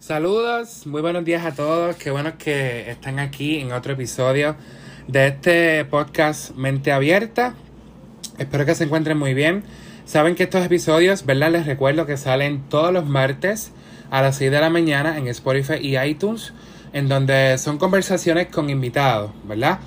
Saludos, muy buenos días a todos. Qué bueno que están aquí en otro episodio de este podcast Mente Abierta. Espero que se encuentren muy bien. Saben que estos episodios, ¿verdad? Les recuerdo que salen todos los martes a las 6 de la mañana en Spotify y iTunes, en donde son conversaciones con invitados, ¿verdad?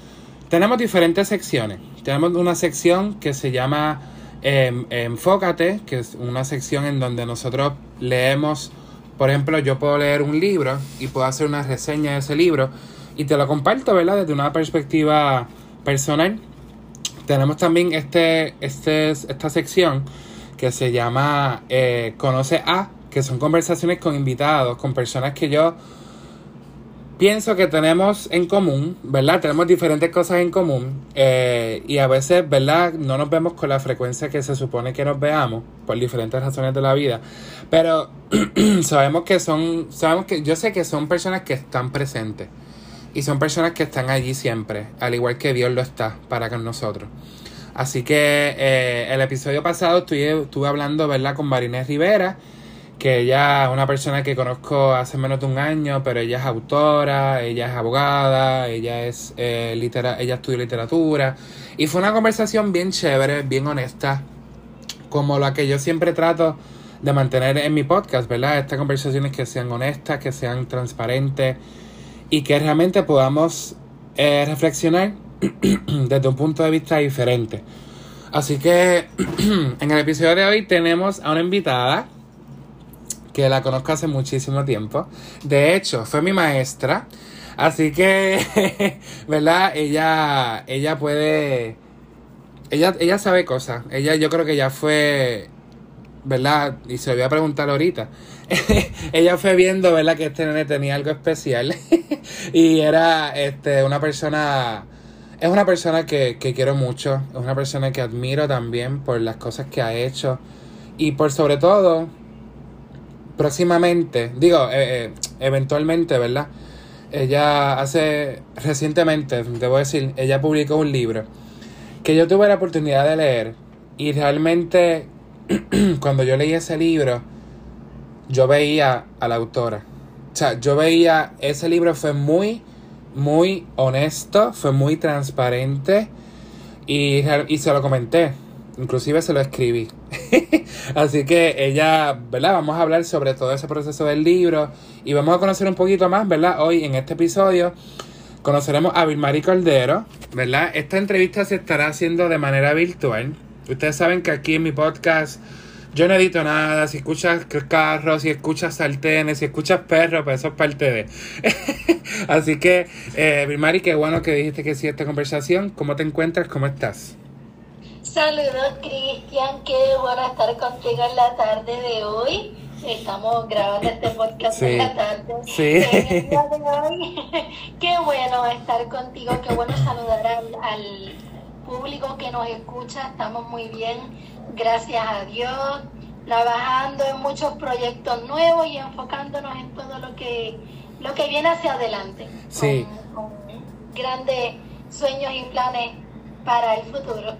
Tenemos diferentes secciones. Tenemos una sección que se llama eh, Enfócate, que es una sección en donde nosotros leemos por ejemplo, yo puedo leer un libro y puedo hacer una reseña de ese libro y te lo comparto, ¿verdad? Desde una perspectiva personal. Tenemos también este, este, esta sección que se llama eh, Conoce a, que son conversaciones con invitados, con personas que yo pienso que tenemos en común, ¿verdad? Tenemos diferentes cosas en común eh, y a veces, ¿verdad? No nos vemos con la frecuencia que se supone que nos veamos por diferentes razones de la vida, pero sabemos que son, sabemos que yo sé que son personas que están presentes y son personas que están allí siempre, al igual que Dios lo está para con nosotros. Así que eh, el episodio pasado estuve, estuve hablando, ¿verdad? Con Marinés Rivera que ella es una persona que conozco hace menos de un año, pero ella es autora, ella es abogada, ella es eh, litera ella estudia literatura y fue una conversación bien chévere, bien honesta, como la que yo siempre trato de mantener en mi podcast, ¿verdad? Estas conversaciones que sean honestas, que sean transparentes y que realmente podamos eh, reflexionar desde un punto de vista diferente. Así que en el episodio de hoy tenemos a una invitada que la conozco hace muchísimo tiempo. De hecho, fue mi maestra. Así que, ¿verdad? Ella, ella puede, ella, ella sabe cosas. Ella, yo creo que ya fue, ¿verdad? Y se lo voy a preguntar ahorita. ella fue viendo, ¿verdad? Que este nene tenía algo especial. y era, este, una persona, es una persona que, que quiero mucho. Es una persona que admiro también por las cosas que ha hecho. Y por sobre todo, próximamente, digo, eh, eh, eventualmente, ¿verdad? Ella hace, recientemente, debo decir, ella publicó un libro que yo tuve la oportunidad de leer y realmente cuando yo leí ese libro, yo veía a la autora. O sea, yo veía, ese libro fue muy, muy honesto, fue muy transparente y, y se lo comenté. Inclusive se lo escribí. Así que ella, ¿verdad? Vamos a hablar sobre todo ese proceso del libro y vamos a conocer un poquito más, ¿verdad? Hoy en este episodio conoceremos a Vilmari Cordero, ¿verdad? Esta entrevista se estará haciendo de manera virtual. Ustedes saben que aquí en mi podcast yo no edito nada. Si escuchas carros, si escuchas sartenes, si escuchas perros, pues eso es parte de. Así que, eh, qué bueno que dijiste que sí esta conversación. ¿Cómo te encuentras? ¿Cómo estás? Saludos Cristian, qué bueno estar contigo en la tarde de hoy. Estamos grabando este podcast en la tarde. Sí. qué bueno estar contigo, qué bueno saludar al, público que nos escucha. Estamos muy bien, gracias a Dios, trabajando en muchos proyectos nuevos y enfocándonos en todo lo que, lo que viene hacia adelante. Sí. con grandes sueños y planes para el futuro.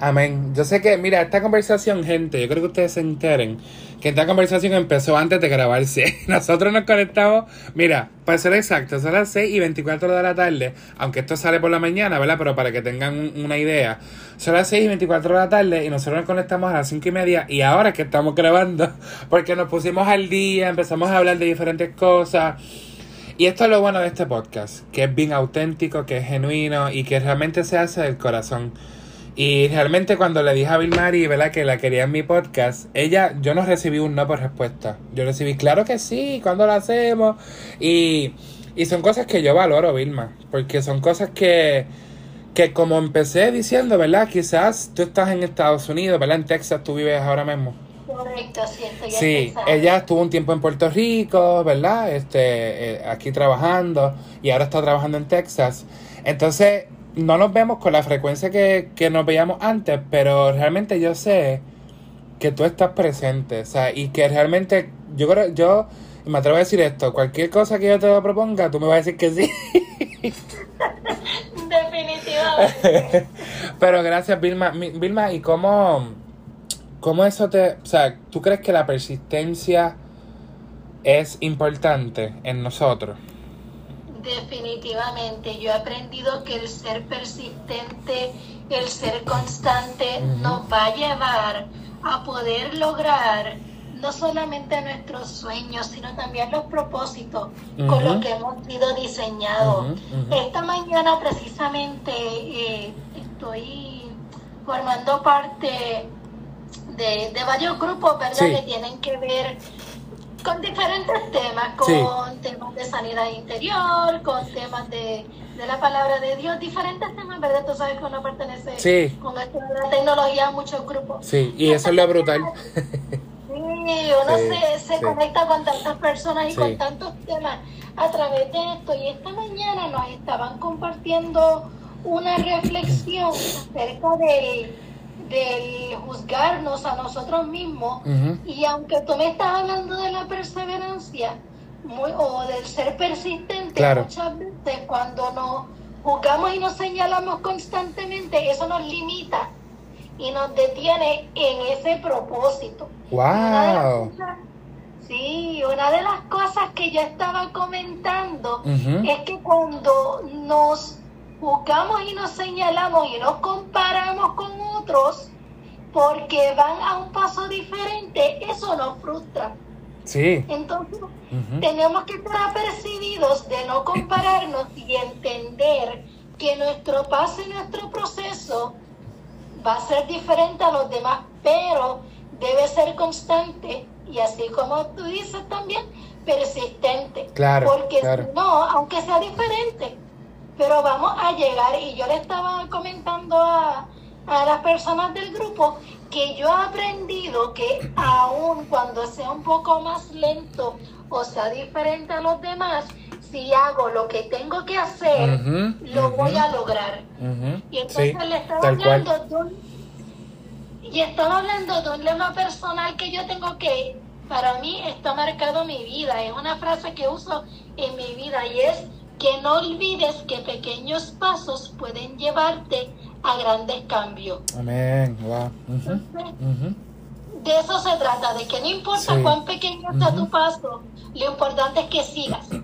Amén. Yo sé que, mira, esta conversación, gente, yo creo que ustedes se enteren que esta conversación empezó antes de grabarse. Nosotros nos conectamos, mira, para ser exacto, son las 6 y 24 de la tarde, aunque esto sale por la mañana, ¿verdad? Pero para que tengan una idea, son las 6 y 24 de la tarde y nosotros nos conectamos a las 5 y media y ahora que estamos grabando, porque nos pusimos al día, empezamos a hablar de diferentes cosas. Y esto es lo bueno de este podcast, que es bien auténtico, que es genuino y que realmente se hace del corazón. Y realmente cuando le dije a Bill Mari, ¿verdad? Que la quería en mi podcast, ella, yo no recibí un no por respuesta. Yo recibí, claro que sí, cuando lo hacemos? Y, y son cosas que yo valoro, Vilma, porque son cosas que, que como empecé diciendo, ¿verdad? Quizás tú estás en Estados Unidos, ¿verdad? En Texas tú vives ahora mismo. Correcto, sí, estoy Sí, ella estuvo un tiempo en Puerto Rico, ¿verdad? Este, eh, aquí trabajando y ahora está trabajando en Texas. Entonces, no nos vemos con la frecuencia que, nos veíamos antes, pero realmente yo sé que tú estás presente, o sea, y que realmente yo creo, yo me atrevo a decir esto, cualquier cosa que yo te proponga, tú me vas a decir que sí. Definitivamente. pero gracias, Vilma. Vilma, ¿y cómo, cómo eso te, o sea, tú crees que la persistencia es importante en nosotros. Definitivamente, yo he aprendido que el ser persistente, el ser constante nos va a llevar a poder lograr no solamente nuestros sueños, sino también los propósitos con los que hemos sido diseñados. Esta mañana precisamente eh, estoy formando parte de, varios grupos, ¿verdad? Que tienen que ver con diferentes temas, con temas de sanidad interior, con temas de, la palabra de Dios, diferentes temas, ¿verdad? Tú sabes que uno pertenece con esto de la tecnología a muchos grupos. Sí, y eso es lo brutal. Sí, uno se, se conecta con tantas personas y con tantos temas a través de esto. Y esta mañana nos estaban compartiendo una reflexión acerca de del juzgarnos a nosotros mismos. Y aunque tú me estás hablando de la perseverancia o del ser persistente, muchas veces cuando nos juzgamos y nos señalamos constantemente, eso nos limita y nos detiene en ese propósito. ¡Wow! sí, una de las cosas que yo estaba comentando es que cuando nos juzgamos y nos señalamos y nos comparamos con otros porque van a un paso diferente, eso nos frustra. Sí. Entonces, tenemos que estar apercibidos de no compararnos y entender que nuestro paso y nuestro proceso va a ser diferente a los demás, pero debe ser constante y así como tú dices también, persistente. Claro. Porque no, aunque sea diferente, pero vamos a llegar. Y yo le estaba comentando a, a las personas del grupo que yo he aprendido que aun cuando sea un poco más lento o sea diferente a los demás, si hago lo que tengo que hacer, lo voy a lograr. Y entonces le estaba hablando de un, y estaba hablando de un lema personal que yo tengo que, para mí, está marcado mi vida. Es una frase que uso en mi vida y es que no olvides que pequeños pasos pueden llevarte a grandes cambios. Amén. Wow. De eso se trata, de que no importa cuán pequeño sea tu paso, lo importante es que sigas.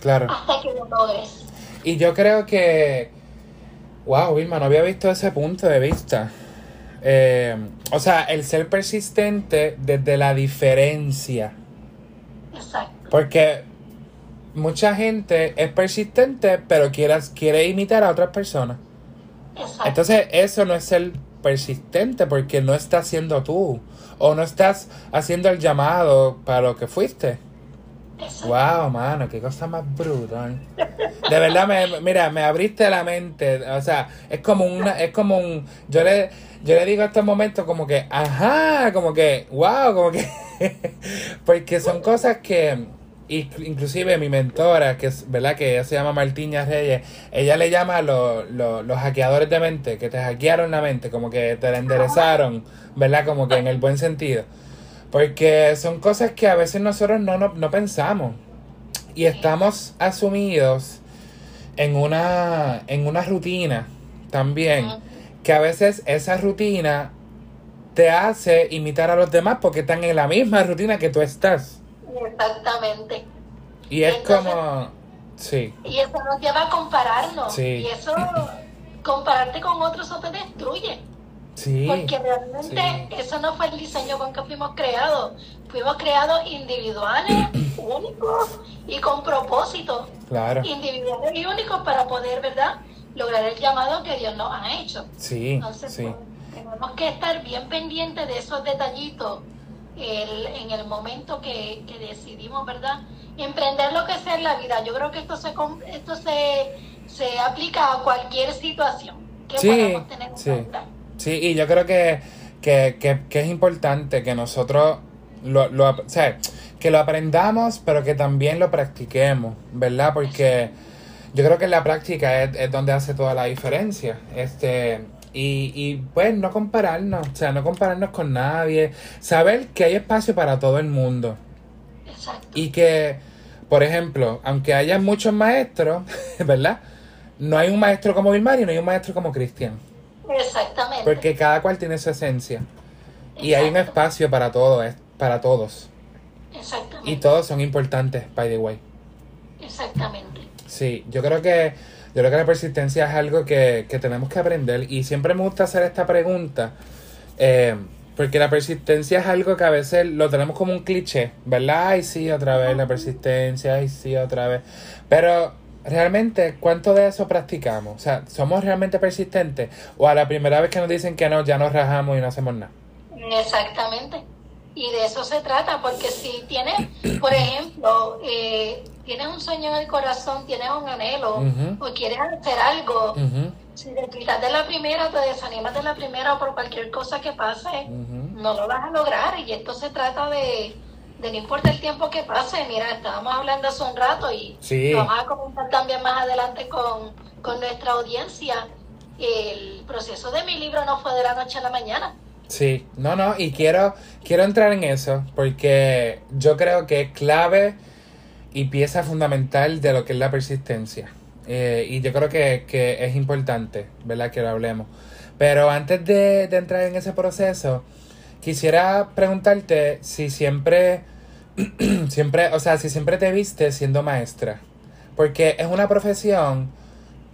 Claro. Hasta que lo logres. Y yo creo que, wow, Vilma, no había visto ese punto de vista. Eh, o sea, el ser persistente desde la diferencia. Exacto. Porque mucha gente es persistente, pero quiere, quiere imitar a otras personas. Exacto. Entonces, eso no es ser persistente porque no estás siendo tú. O no estás haciendo el llamado para lo que fuiste. Wow, mano, qué cosa más brutal. De verdad, me, mira, me abriste la mente. O sea, es como una, es como un, yo le, yo le digo a estos momentos como que, ajá, como que, wow, como que, porque son cosas que, inclusive mi mentora, que es, ¿verdad? Que ella se llama Martiña Reyes, ella le llama a los hackeadores de mente, que te hackearon la mente, como que te la enderezaron, ¿verdad? Como que en el buen sentido. Porque son cosas que a veces nosotros no, no, pensamos. Y estamos asumidos en una, en una rutina también. Que a veces esa rutina te hace imitar a los demás porque están en la misma rutina que tú estás. Exactamente. Y es como... Sí. Y eso nos lleva a compararnos. Y eso, compararte con otros, eso te destruye. Sí, Porque realmente eso no fue el diseño con que fuimos creados. Fuimos creados individuales, únicos y con propósito. Claro. Individuales y únicos para poder, ¿verdad? Lograr el llamado que Dios nos ha hecho. Sí. Entonces, sí. Pues, tenemos que estar bien pendientes de esos detallitos en el momento que, decidimos, ¿verdad? Emprender lo que sea en la vida. Yo creo que esto se, esto se, se aplica a cualquier situación que podamos tener en sí. Sí, y yo creo que, es importante que nosotros lo, lo, o sea, que lo aprendamos, pero que también lo practiquemos, ¿verdad? Porque yo creo que la práctica es, es donde hace toda la diferencia. Este, y, y pues no compararnos, o sea, no compararnos con nadie, saber que hay espacio para todo el mundo. Exacto. Y que, por ejemplo, aunque haya muchos maestros, ¿verdad? No hay un maestro como Vilmar y no hay un maestro como Cristian. Exactamente. Porque cada cual tiene su esencia. Y hay un espacio para todo, para todos. Exactamente. Y todos son importantes, by the way. Exactamente. Sí, yo creo que yo creo que la persistencia es algo que, que tenemos que aprender y siempre me gusta hacer esta pregunta eh, porque la persistencia es algo que a veces lo tenemos como un cliché, ¿verdad? Ay, sí, otra vez la persistencia, ay, sí, otra vez. Pero realmente, ¿cuánto de eso practicamos? O sea, ¿somos realmente persistentes? O a la primera vez que nos dicen que no, ya nos rajamos y no hacemos nada. Exactamente. Y de eso se trata, porque si tienes, por ejemplo, eh, tienes un sueño en el corazón, tienes un anhelo, o quieres hacer algo, si te quitas de la primera, te desanimas de la primera o por cualquier cosa que pase, no lo vas a lograr. Y esto se trata de, de no importa el tiempo que pase. Mira, estábamos hablando hace un rato y Sí. vamos a comentar también más adelante con, con nuestra audiencia. El proceso de mi libro no fue de la noche a la mañana. Sí, no, no, y quiero, quiero entrar en eso porque yo creo que es clave y pieza fundamental de lo que es la persistencia. Eh, y yo creo que, que es importante, ¿verdad? Que lo hablemos. Pero antes de, de entrar en ese proceso, quisiera preguntarte si siempre, siempre, o sea, si siempre te viste siendo maestra. Porque es una profesión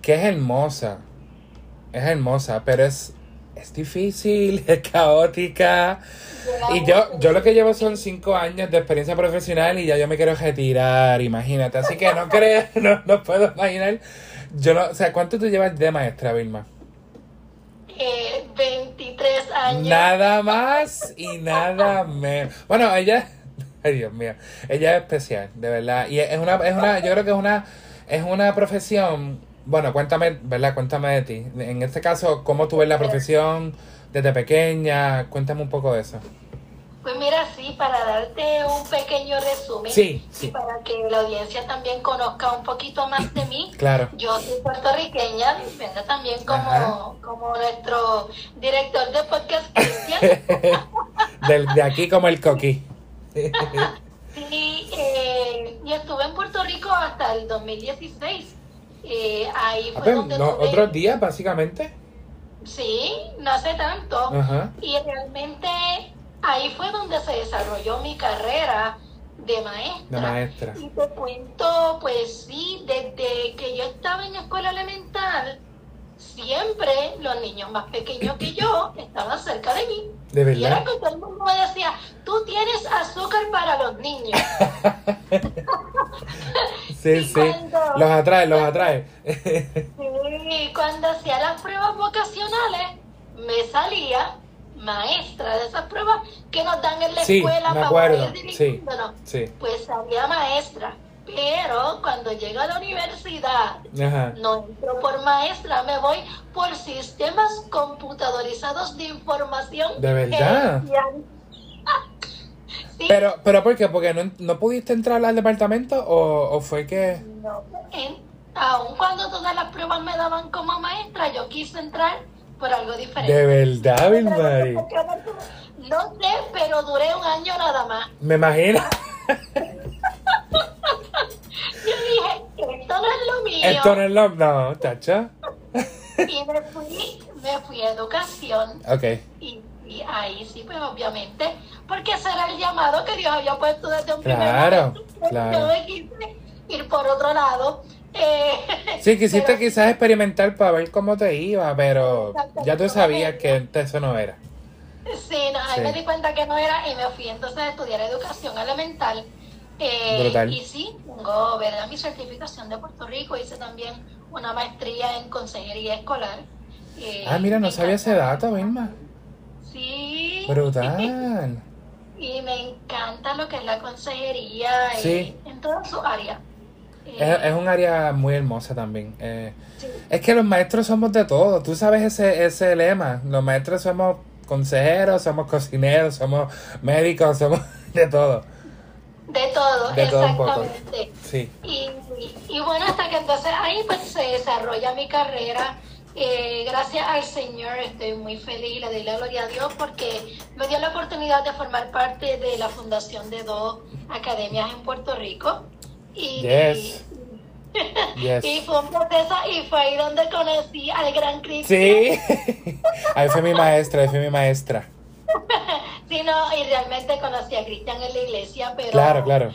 que es hermosa. Es hermosa, pero es, es difícil, es caótica. Y yo, yo lo que llevo son cinco años de experiencia profesional y ya yo me quiero retirar, imagínate. Así que no creo, no, no puedo imaginar. Yo no, o sea, ¿cuánto tú llevas de maestra, Vilma? Eh, 23 años. Nada más y nada menos. Bueno, ella, ay Dios mío, ella es especial, de verdad. Y es una, es una, yo creo que es una, es una profesión. Bueno, cuéntame, ¿verdad? Cuéntame de ti. En este caso, ¿cómo tú ves la profesión desde pequeña? Cuéntame un poco de eso. Pues mira, sí, para darte un pequeño resumen. Sí, Y sí, para que la audiencia también conozca un poquito más de mí. claro. Yo soy puertorriqueña, vengo también como, Ajá. como nuestro director de podcast, Cristian. Del- de aquí como el coquí. Y, eh, y estuve en Puerto Rico hasta el 2016. Eh, ahí Ah, fue pues, donde no, otros días, básicamente. Sí, no hace tanto. Ajá. Y realmente ahí fue donde se desarrolló mi carrera de maestra. De maestra. Y te cuento, pues sí, desde que yo estaba en escuela elemental, siempre los niños más pequeños que yo estaban cerca de mí. De Y era verdad. que todo el mundo me decía, tú tienes azúcar para los niños. Sí, sí. cuando- Los atrae, los atrae. Sí, cuando hacía las pruebas vocacionales, me salía maestra de esas pruebas que nos dan en la Sí, escuela me para acuerdo, poder dirigirnos. Sí. Pues salía maestra. Pero cuando llego a la universidad, Ajá. no entro por maestra, me voy por sistemas computadorizados de información. ¿De verdad? Sí, Pero, pero ¿por qué? ¿Porque no, no pudiste entrar al departamento o, o fue que... no, en- aun cuando todas las pruebas me daban como maestra, yo quise entrar por algo diferente. De verdad, Vilmari? No sé, pero duré un año nada más. Me imagino. Yo dije, esto no es lo mío. Esto no es lo... No, tacha. Y me fui, me fui a educación. Ok. Y, y ahí sí, pues obviamente, porque ese era el llamado que Dios había puesto desde un Claro, primer momento. claro. Yo me quise ir por otro lado. Eh, Sí, quisiste pero- quizás experimentar para ver cómo te iba, pero ya tú sabías que eso no era. Sí, no, ahí Sí. me di cuenta que no era y me fui entonces a estudiar educación elemental. Eh, Brutal. Y sí, tengo ¿verdad? mi certificación de Puerto Rico, hice también una maestría en consejería escolar. Eh, Ah, mira, no sabía ese dato, Vilma. Sí. Brutal. Y me encanta lo que es la consejería y Sí. en toda su área. Eh, Es, es un área muy hermosa también. Eh, sí. es que los maestros somos de todo. Tú sabes ese, ese lema. Los maestros somos consejeros, somos cocineros, somos médicos, somos de todo. De todo, De exactamente. Sí. Y, y- bueno, hasta que entonces ahí pues se desarrolla mi carrera. Eh, gracias al Señor estoy muy feliz y le doy la gloria a Dios porque me dio la oportunidad de formar parte de la fundación de dos academias en Puerto Rico. Y, Yes. Yes. y fue un proceso y fue ahí donde conocí al gran Cristian. Sí. Ahí fue mi maestra, ahí fue mi maestra. Sí, no, y realmente conocí a Cristian en la iglesia, pero... Claro, claro.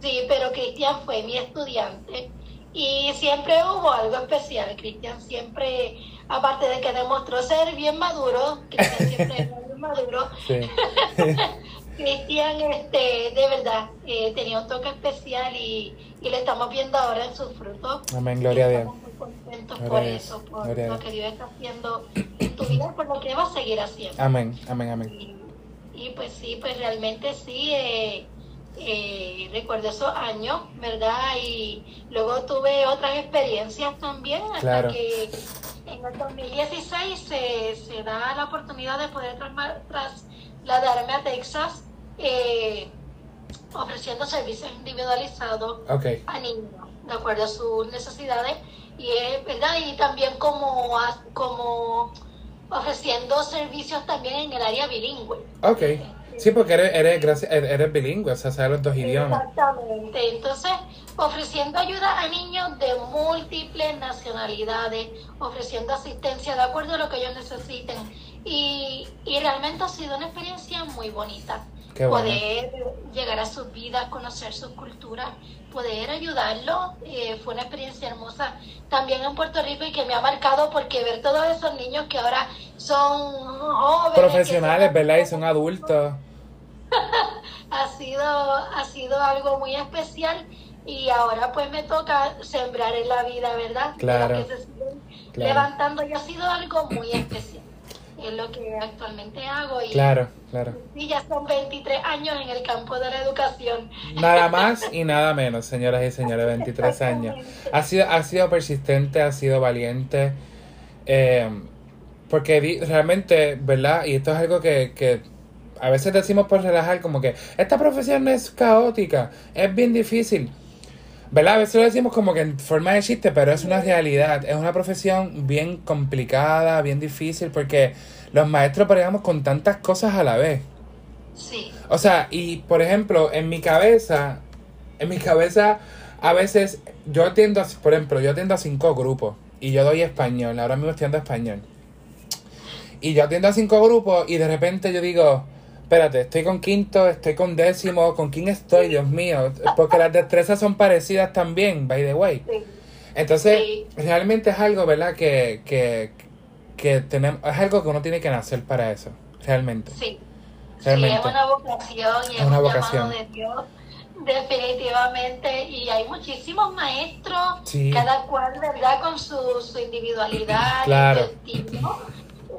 Sí, pero Cristian fue mi estudiante y siempre hubo algo especial. Cristian siempre, aparte de que demostró ser bien maduro, Cristian siempre era bien maduro, Sí. Cristian, este, de verdad, eh, tenía un toque especial y, y le estamos viendo ahora en sus frutos. Amén, gloria a Dios. Estamos muy contentos Gloria por eso, por lo que Dios está haciendo en tu vida, por lo que va a seguir haciendo. Amén, amén, amén. Y, y pues sí, pues realmente sí, eh, eh, recuerdo esos años, ¿verdad? Y luego tuve otras experiencias también, hasta Claro. que en el 2016 se, se da la oportunidad de poder trasladarme a Texas, eh, ofreciendo servicios individualizados a niños, de acuerdo a sus necesidades, y es verdad, y también como, como ofreciendo servicios también en el área bilingüe. ok. Sí, porque eres, eres, eres bilingüe, o sea, sabes los dos idiomas. Exactamente. Entonces, ofreciendo ayuda a niños de múltiples nacionalidades, ofreciendo asistencia de acuerdo a lo que ellos necesiten. Y, y realmente ha sido una experiencia muy bonita. Qué bueno. Poder llegar a sus vidas, conocer sus culturas, poder ayudarlos, eh, fue una experiencia hermosa. También en Puerto Rico y que me ha marcado porque ver todos esos niños que ahora son jóvenes. Profesionales, son- ¿verdad? Y son adultos. ha sido, ha sido algo muy especial y ahora pues me toca sembrar en la vida, ¿verdad? Claro, que se claro. levantando y ha sido algo muy especial. Es lo que actualmente hago y, Claro, claro. y ya son 23 años en el campo de la educación. Nada más y nada menos, señoras y señores, 23 años. Ha sido, ha sido persistente, ha sido valiente. eh, porque realmente, ¿verdad? Y esto es algo que, que a veces decimos por relajar, como que esta profesión es caótica, es bien difícil. ¿Verdad? A veces lo decimos como que en forma de chiste, pero es una realidad. Es una profesión bien complicada, bien difícil, porque los maestros peleamos con tantas cosas a la vez. Sí, O sea, y por ejemplo, en mi cabeza, en mi cabeza, a veces yo atiendo, a- por ejemplo, yo atiendo a cinco grupos y yo doy español, ahora mismo estoy dando español. Y yo atiendo a cinco grupos y de repente yo digo, espérate, estoy con quinto, estoy con décimo, ¿con quién estoy, Dios mío? Porque las destrezas son parecidas también, by the way. sí, Entonces, Sí. realmente es algo, ¿verdad? Que, que, que tenemos, es algo que uno tiene que nacer para eso, realmente. sí. Sí, Realmente. es una vocación y es, una un vocación. de Dios, definitivamente. Y hay muchísimos maestros, Sí. cada cual, ¿verdad? Con su, su individualidad, Claro. su estilo,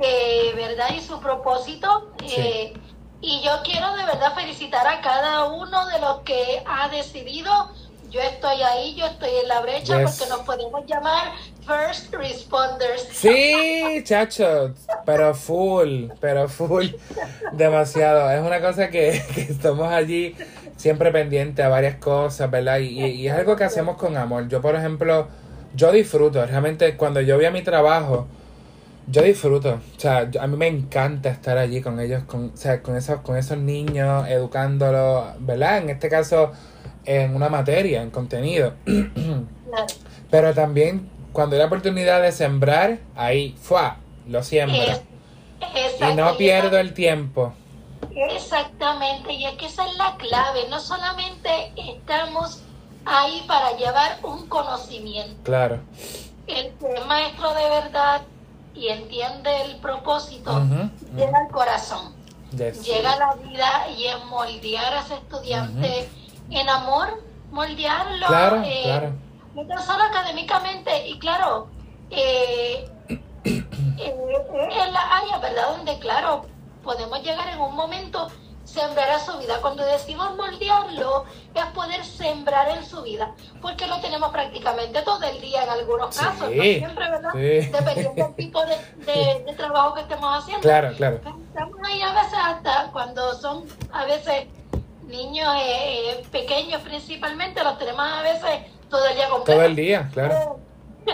eh, ¿verdad? Y su propósito. Sí. Y yo quiero de verdad felicitar a cada uno de los que ha decidido. Yo estoy ahí, yo estoy en la brecha, Yes. porque nos podemos llamar first responders. Sí, chacho, pero full, pero full, demasiado. Es una cosa que, que estamos allí siempre pendientes a varias cosas, ¿verdad? Y, y- y es algo que hacemos con amor. Yo, por ejemplo, yo disfruto, realmente cuando yo voy a mi trabajo, yo disfruto. O sea, yo- a mí me encanta estar allí con ellos, con, o sea, con esos, con esos niños, educándolos, ¿verdad? En este caso, en una materia, en contenido. Claro. Pero también cuando hay la oportunidad de sembrar, ahí, ¡fua! Lo siembra. Es- Y no pierdo el tiempo. Exactamente, y es que esa es la clave. No solamente estamos ahí para llevar un conocimiento. Claro. El maestro de verdad y entiende el propósito, llega al corazón, llega a la vida y es moldear a ese estudiante en amor, moldearlo. Claro, eh, claro. no tan solo académicamente, y claro, eh, eh, en la área, ¿verdad? Donde, claro, podemos llegar en un momento, sembrar a su vida. Cuando decimos moldearlo, es poder sembrar en su vida, porque lo tenemos prácticamente todo el día en algunos Sí, casos, no siempre, ¿verdad? sí. Dependiendo del tipo de, de- de trabajo que estemos haciendo. Claro, claro. Estamos ahí a veces hasta cuando son a veces niños eh, eh, pequeños principalmente, los tenemos a veces todo el día completo. Todo el día, claro.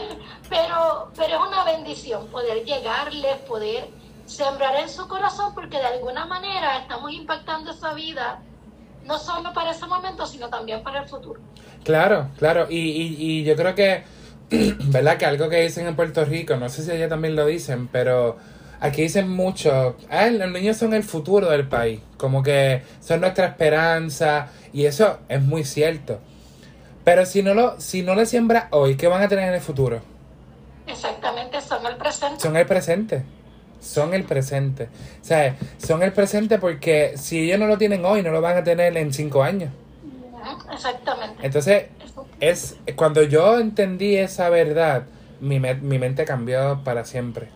Pero, pero es una bendición poder llegarles, poder sembrar en su corazón, porque de alguna manera estamos impactando esa vida, no solo para ese momento, sino también para el futuro. Claro, claro. Y, y, y yo creo que, ¿verdad? Que algo que dicen en Puerto Rico, no sé si allá también lo dicen, pero aquí dicen mucho, ah, los niños son el futuro del país, como que son nuestra esperanza, y eso es muy cierto. Pero si no lo, si no lo siembras hoy, ¿qué van a tener en el futuro? Exactamente, son el presente. Son el presente. Son el presente. O sea, son el presente porque si ellos no lo tienen hoy, no lo van a tener en cinco años. Exactamente. Entonces, es cuando yo entendí esa verdad, mi, me- mi mente cambió para siempre.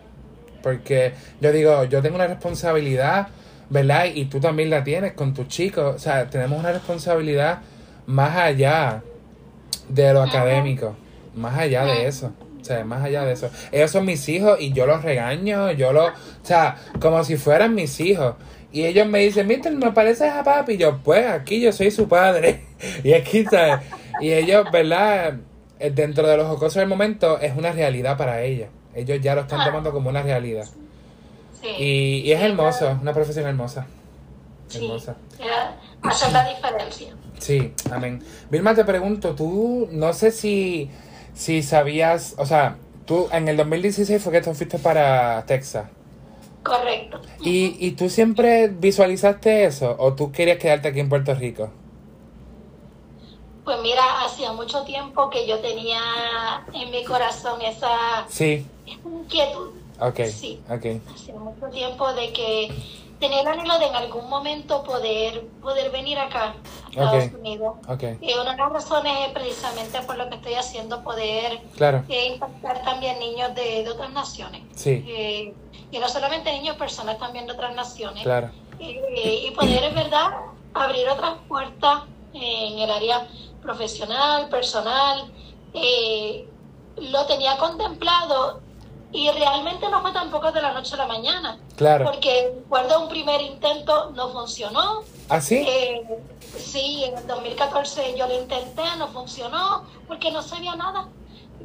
Porque yo digo, yo tengo una responsabilidad, ¿verdad? Y tú también la tienes con tus chicos. O sea, tenemos una responsabilidad más allá de lo académico. Más allá de eso. Sea, más allá de eso. Ellos son mis hijos y yo los regaño, yo los... O sea, como si fueran mis hijos. Y ellos me dicen, Mister, ¿me pareces a papi? Y yo, pues, aquí yo soy su padre. y aquí, ¿sabes? Y ellos, ¿verdad? Eh, Dentro de los jocosos del momento, es una realidad para ellos. Ellos ya lo están tomando como una realidad. Sí. Y, y es hermoso, una profesión hermosa. Sí. Hermosa. Hacer la diferencia. Sí, amén. Vilma, te pregunto, tú no sé si, si sabías, o sea, tú en el 2016 fue que tú fuiste para Texas. Correcto. ¿Y, ¿Y tú siempre visualizaste eso o tú querías quedarte aquí en Puerto Rico? Pues mira, hacía mucho tiempo que yo tenía en mi corazón esa Sí, inquietud. ok, Sí. ok, Hacía mucho tiempo de que tenía el anhelo de en algún momento poder, poder venir acá, a Estados. Unidos. Y una de las razones es precisamente por lo que estoy haciendo, poder claro, eh, impactar también niños de, de otras naciones. sí, Eh, y no solamente niños, personas también de otras naciones. claro, Eh, y poder, en verdad, abrir otras puertas en el área profesional, personal. Eh, lo tenía contemplado y realmente no fue tampoco de la noche a la mañana. claro. Porque recuerdo un primer intento, no funcionó. ¿Así? Eh, sí, en el 2014 yo lo intenté, no funcionó, porque no sabía nada.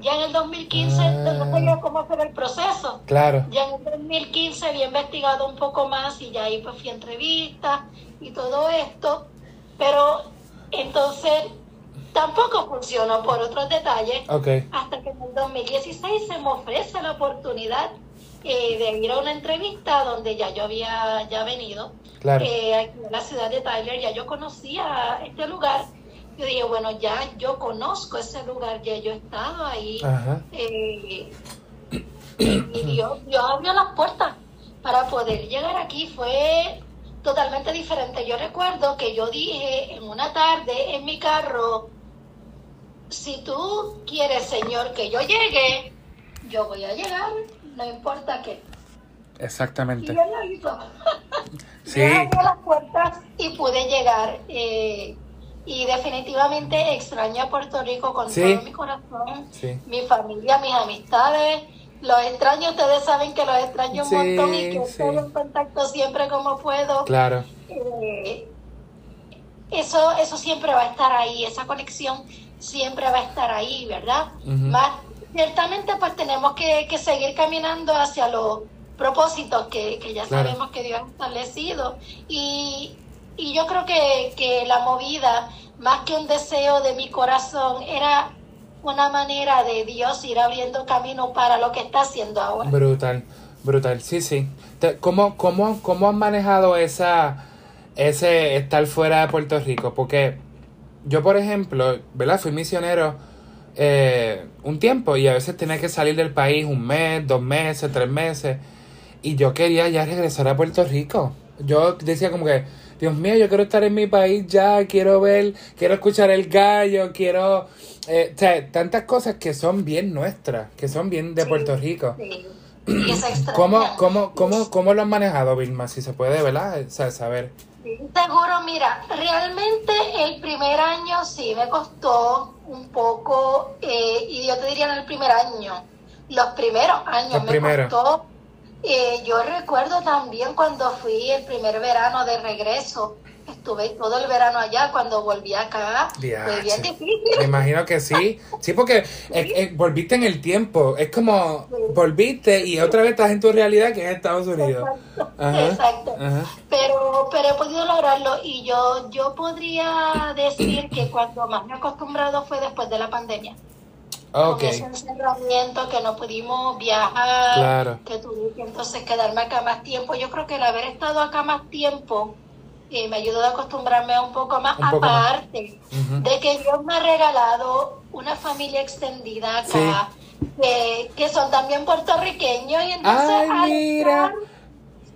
Ya en el 2015 Ah. no sabía cómo hacer el proceso. Claro, Ya en el 2015 había investigado un poco más y ya ahí pues fui a entrevistas y todo esto, pero entonces tampoco funcionó por otros detalles ok, hasta que en el 2016 se me ofrece la oportunidad eh, de ir a una entrevista donde ya yo había ya venido claro, eh, aquí en la ciudad de Tyler, ya yo conocía este lugar. Yo dije, bueno, ya yo conozco ese lugar, ya yo he estado ahí. ajá, Eh, y Dios, Dios abrió las puertas para poder llegar aquí. Fue totalmente diferente. Yo recuerdo que yo dije en una tarde en mi carro, si tú quieres, Señor, que yo llegue, yo voy a llegar, no importa qué. Y exactamente. Él lo hizo. Sí, abrió las puertas y pude llegar. eh, y definitivamente extraño a Puerto Rico con Sí. todo mi corazón, sí, mi familia, mis amistades. Los extraño, ustedes saben que los extraño un Sí, montón y que sí. estoy en contacto siempre como puedo. claro, Eh, eso, eso siempre va a estar ahí, esa conexión siempre va a estar ahí, ¿verdad? Ujú. Más, ciertamente pues tenemos que, que seguir caminando hacia los propósitos que, que ya Claro. sabemos que Dios ha establecido. Y, y yo creo que, que la movida, más que un deseo de mi corazón, era una manera de Dios ir abriendo camino para lo que está haciendo ahora. brutal, brutal, sí, sí. ¿Cómo, cómo, cómo han manejado esa, ese estar fuera de Puerto Rico? Porque yo, por ejemplo, ¿verdad? Fui misionero eh, un tiempo y a veces tenía que salir del país un mes, dos meses, tres meses. Y yo quería ya regresar a Puerto Rico. Yo decía como que, Dios mío, yo quiero estar en mi país ya, quiero ver, quiero escuchar el gallo, quiero... eh, o sea, tantas cosas que son bien nuestras, que son bien de Sí. Puerto Rico. Sí. Y extraña. ¿Cómo, cómo, cómo, ¿Cómo lo han manejado, Vilma? Si se puede, ¿verdad? O sea, saber. Seguro, mira, realmente el primer año sí me costó un poco, eh, y yo te diría en el primer año, los primeros años Los me primeros. costó. Eh, yo recuerdo también cuando fui el primer verano de regreso, estuve todo el verano allá, cuando volví acá, fue bien Me difícil. imagino que sí. Sí, porque eh, eh, volviste en el tiempo. Es como volviste y otra vez estás en tu realidad que es Estados Unidos. Ajá. Exacto. Ajá. Pero, pero he podido lograrlo y yo, yo podría decir que cuando más me he acostumbrado fue después de la pandemia. Ok. con ese encerramiento que no pudimos viajar, Claro. que tuve que entonces quedarme acá más tiempo. Yo creo que el haber estado acá más tiempo eh, me ayudó a acostumbrarme un poco más, Un poco más. aparte de que Dios me ha regalado una familia extendida acá, que, que son también puertorriqueños y entonces Ay, al mira. estar-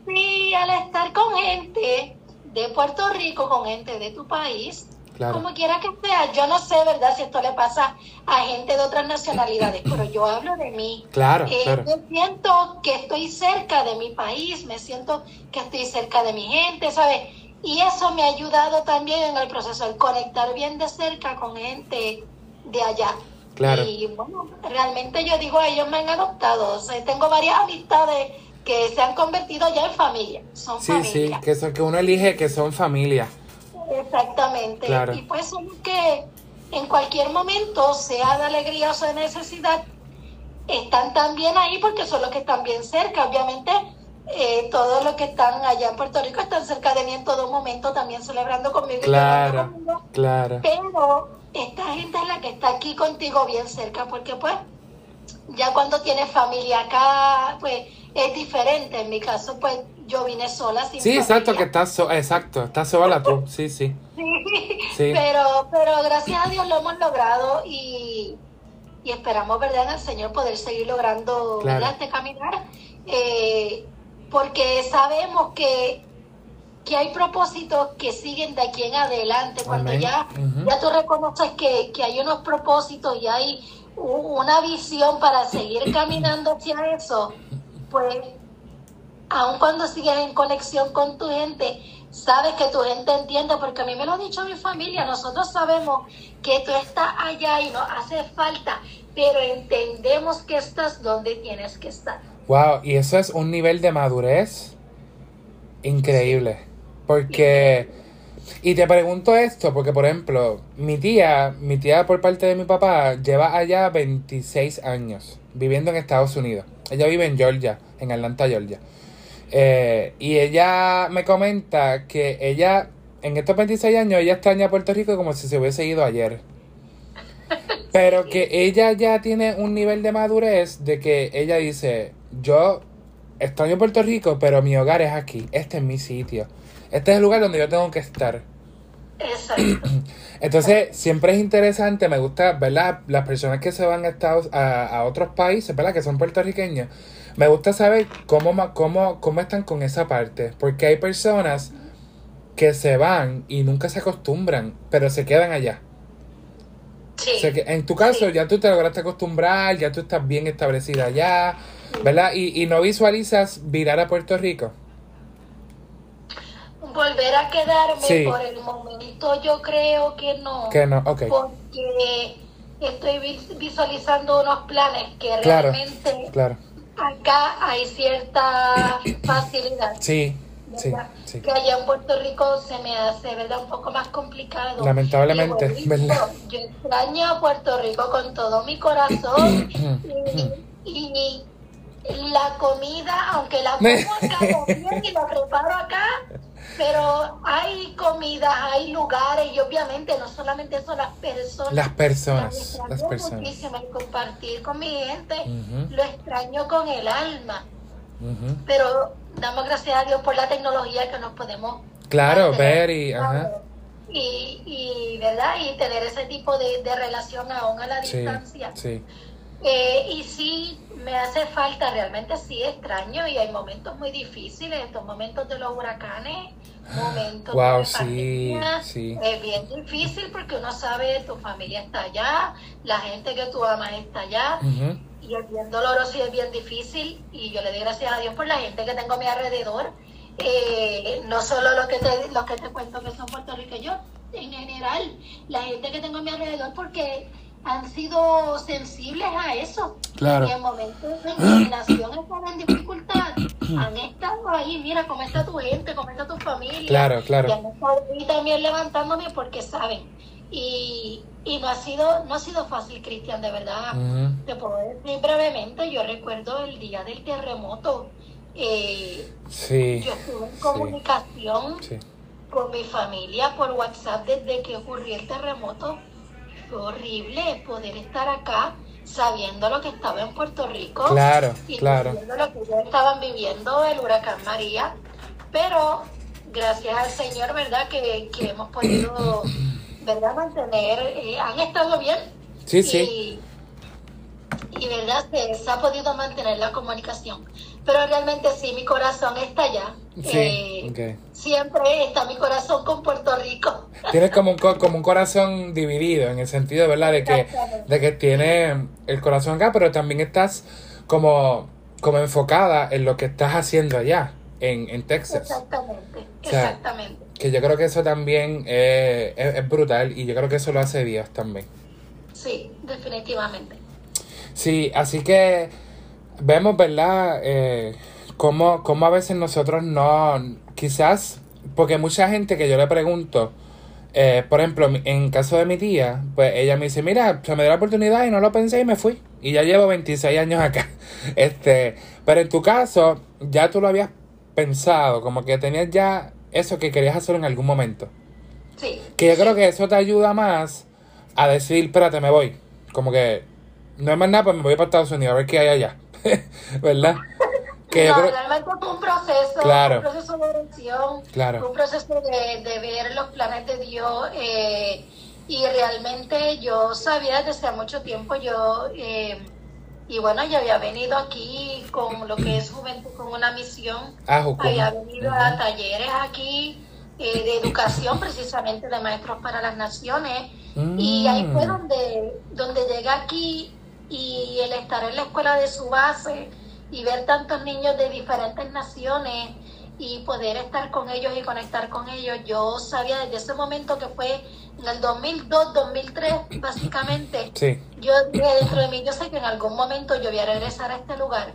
sí, al estar con gente de Puerto Rico, con gente de tu país, Claro. como quiera que sea, yo no sé, ¿verdad? Si esto le pasa a gente de otras nacionalidades, pero yo hablo de mí. Claro, Eh, claro. Me siento que estoy cerca de mi país, me siento que estoy cerca de mi gente, ¿sabes? Y eso me ha ayudado también en el proceso, el conectar bien de cerca con gente de allá. Claro. Y bueno, realmente yo digo, ellos me han adoptado. O sea, tengo varias amistades que se han convertido ya en familia. Son Sí, sí, que, son, que uno elige que son familia. Exactamente. Claro. Y pues son que en cualquier momento, sea de alegría o sea de necesidad, están también ahí porque son los que están bien cerca. Obviamente, eh, todos los que están allá en Puerto Rico están cerca de mí en todo momento, también celebrando conmigo. y Claro, conmigo. claro. Pero esta gente es la que está aquí contigo bien cerca, porque pues ya cuando tienes familia acá, pues es diferente. En mi caso, pues yo vine sola sin Sí, exacto, que estás so exacto, estás sola tú. Sí, sí. Sí. Sí. Pero, pero gracias a Dios lo hemos logrado y, y esperamos, ¿verdad?, en el Señor poder seguir logrando Claro. este caminar, eh, porque sabemos que, que hay propósitos que siguen de aquí en adelante. Cuando Amén. ya, Ujú. ya tú reconoces que, que hay unos propósitos y hay una visión para seguir caminando hacia eso, pues aun cuando sigues en conexión con tu gente, sabes que tu gente entiende, porque a mí me lo ha dicho mi familia, nosotros sabemos que tú estás allá y nos hace falta, pero entendemos que estás donde tienes que estar. Wow, y eso es un nivel de madurez increíble. Porque, y te pregunto esto, porque por ejemplo, mi tía, mi tía por parte de mi papá, lleva allá 26 años viviendo en Estados Unidos. Ella vive en Georgia, en Atlanta, Georgia. Eh, y ella me comenta que ella, en estos 26 años, ella extraña a Puerto Rico como si se hubiese ido ayer. Pero que ella ya tiene un nivel de madurez de que ella dice, yo extraño Puerto Rico, pero mi hogar es aquí, este es mi sitio, este es el lugar donde yo tengo que estar. Exacto. Entonces, siempre es interesante, me gusta, ¿verdad? Las personas que se van a, Estados, a, a otros países, ¿verdad? Que son puertorriqueños, me gusta saber cómo, ma- cómo, cómo están con esa parte, porque hay personas que se van y nunca se acostumbran, pero se quedan allá. Sí. O sea que en tu caso Sí. ya tú te lograste acostumbrar, ya tú estás bien establecida allá, ¿verdad? Y, y no visualizas virar a Puerto Rico. Volver a quedarme Sí. por el momento, yo creo que no. Que no, ok. Porque estoy vis- visualizando unos planes que Claro, realmente claro. Acá hay cierta facilidad. Sí, sí, sí. Que allá en Puerto Rico se me hace, ¿verdad? Un poco más complicado. Lamentablemente, Y ¿verdad? Yo extraño a Puerto Rico con todo mi corazón y, y la comida, aunque la como acá también y la preparo acá, pero hay comidas, hay lugares y obviamente no solamente son las personas. Las personas, Las personas. muchísimo, el compartir con mi gente, lo extraño con el alma. Pero damos gracias a Dios por la tecnología que nos podemos Claro, ver y, ajá. y, y verdad y tener ese tipo de, de relación aún a la Sí, distancia. sí, Eh, y sí me hace falta realmente sí extraño y hay momentos muy difíciles estos momentos de los huracanes momentos Wow, de pandemia, sí. es bien difícil porque uno sabe tu familia está allá la gente que tú amas está allá y es bien doloroso y es bien difícil y yo le doy gracias a Dios por la gente que tengo a mi alrededor Eh, no solo los que te los que te cuento que son puertorriqueños en general la gente que tengo a mi alrededor porque han sido sensibles a eso Claro. y en momentos de inclinación están en dificultad han estado ahí mira cómo está tu gente cómo está tu familia Claro, claro. y han estado ahí también levantándome porque saben y, y no ha sido no ha sido fácil Cristian de verdad Ujú. te puedo decir brevemente, yo recuerdo el día del terremoto. eh, Sí, yo estuve en sí, comunicación sí. con mi familia por WhatsApp desde que ocurrió el terremoto. Fue horrible poder estar acá sabiendo lo que estaba en Puerto Rico. Claro, y claro. Sabiendo lo que ya estaban viviendo el huracán María. Pero gracias al Señor, ¿verdad? Que, que hemos podido, ¿verdad? Mantener, eh, han estado bien. Sí, y, sí. Y, ¿verdad? Se, se ha podido mantener la comunicación. Pero realmente sí, mi corazón está allá. Sí, Eh. Siempre está mi corazón con Puerto Rico. Tienes como un, co- como un corazón dividido, en el sentido, ¿verdad? De que, de que tiene el corazón acá, pero también estás como, como enfocada en lo que estás haciendo allá, en, en Texas. Exactamente, O sea, exactamente. Que yo creo que eso también eh, es, es brutal y yo creo que eso lo hace Dios también. Sí, definitivamente. Sí, así que vemos, ¿verdad? Eh, cómo, cómo a veces nosotros no, quizás, porque mucha gente que yo le pregunto, eh, por ejemplo, en caso de mi tía, pues ella me dice, mira, se me dio la oportunidad y no lo pensé y me fui. Y ya llevo 26 años acá. Este, pero en tu caso, ya tú lo habías pensado, como que tenías ya eso que querías hacer en algún momento. Sí. Que yo creo que eso te ayuda más a decir, espérate, me voy. Como que no hay más nada, pues me voy para Estados Unidos a ver qué hay allá. ¿Verdad? Que no, creo... realmente fue un proceso, Claro. un proceso de oración, Claro. un proceso de, de ver los planes de Dios eh, y realmente yo sabía desde hace mucho tiempo, yo, eh, y bueno, yo había venido aquí con lo que es Juventud con una misión, Ah, había venido a talleres aquí eh, de educación precisamente de Maestros para las Naciones y ahí fue Mm. donde, donde llegué aquí y el estar en la escuela de su base y ver tantos niños de diferentes naciones y poder estar con ellos y conectar con ellos, yo sabía desde ese momento que fue en el 2002, 2003, básicamente, Sí, yo dije dentro de mí, yo sé que en algún momento yo voy a regresar a este lugar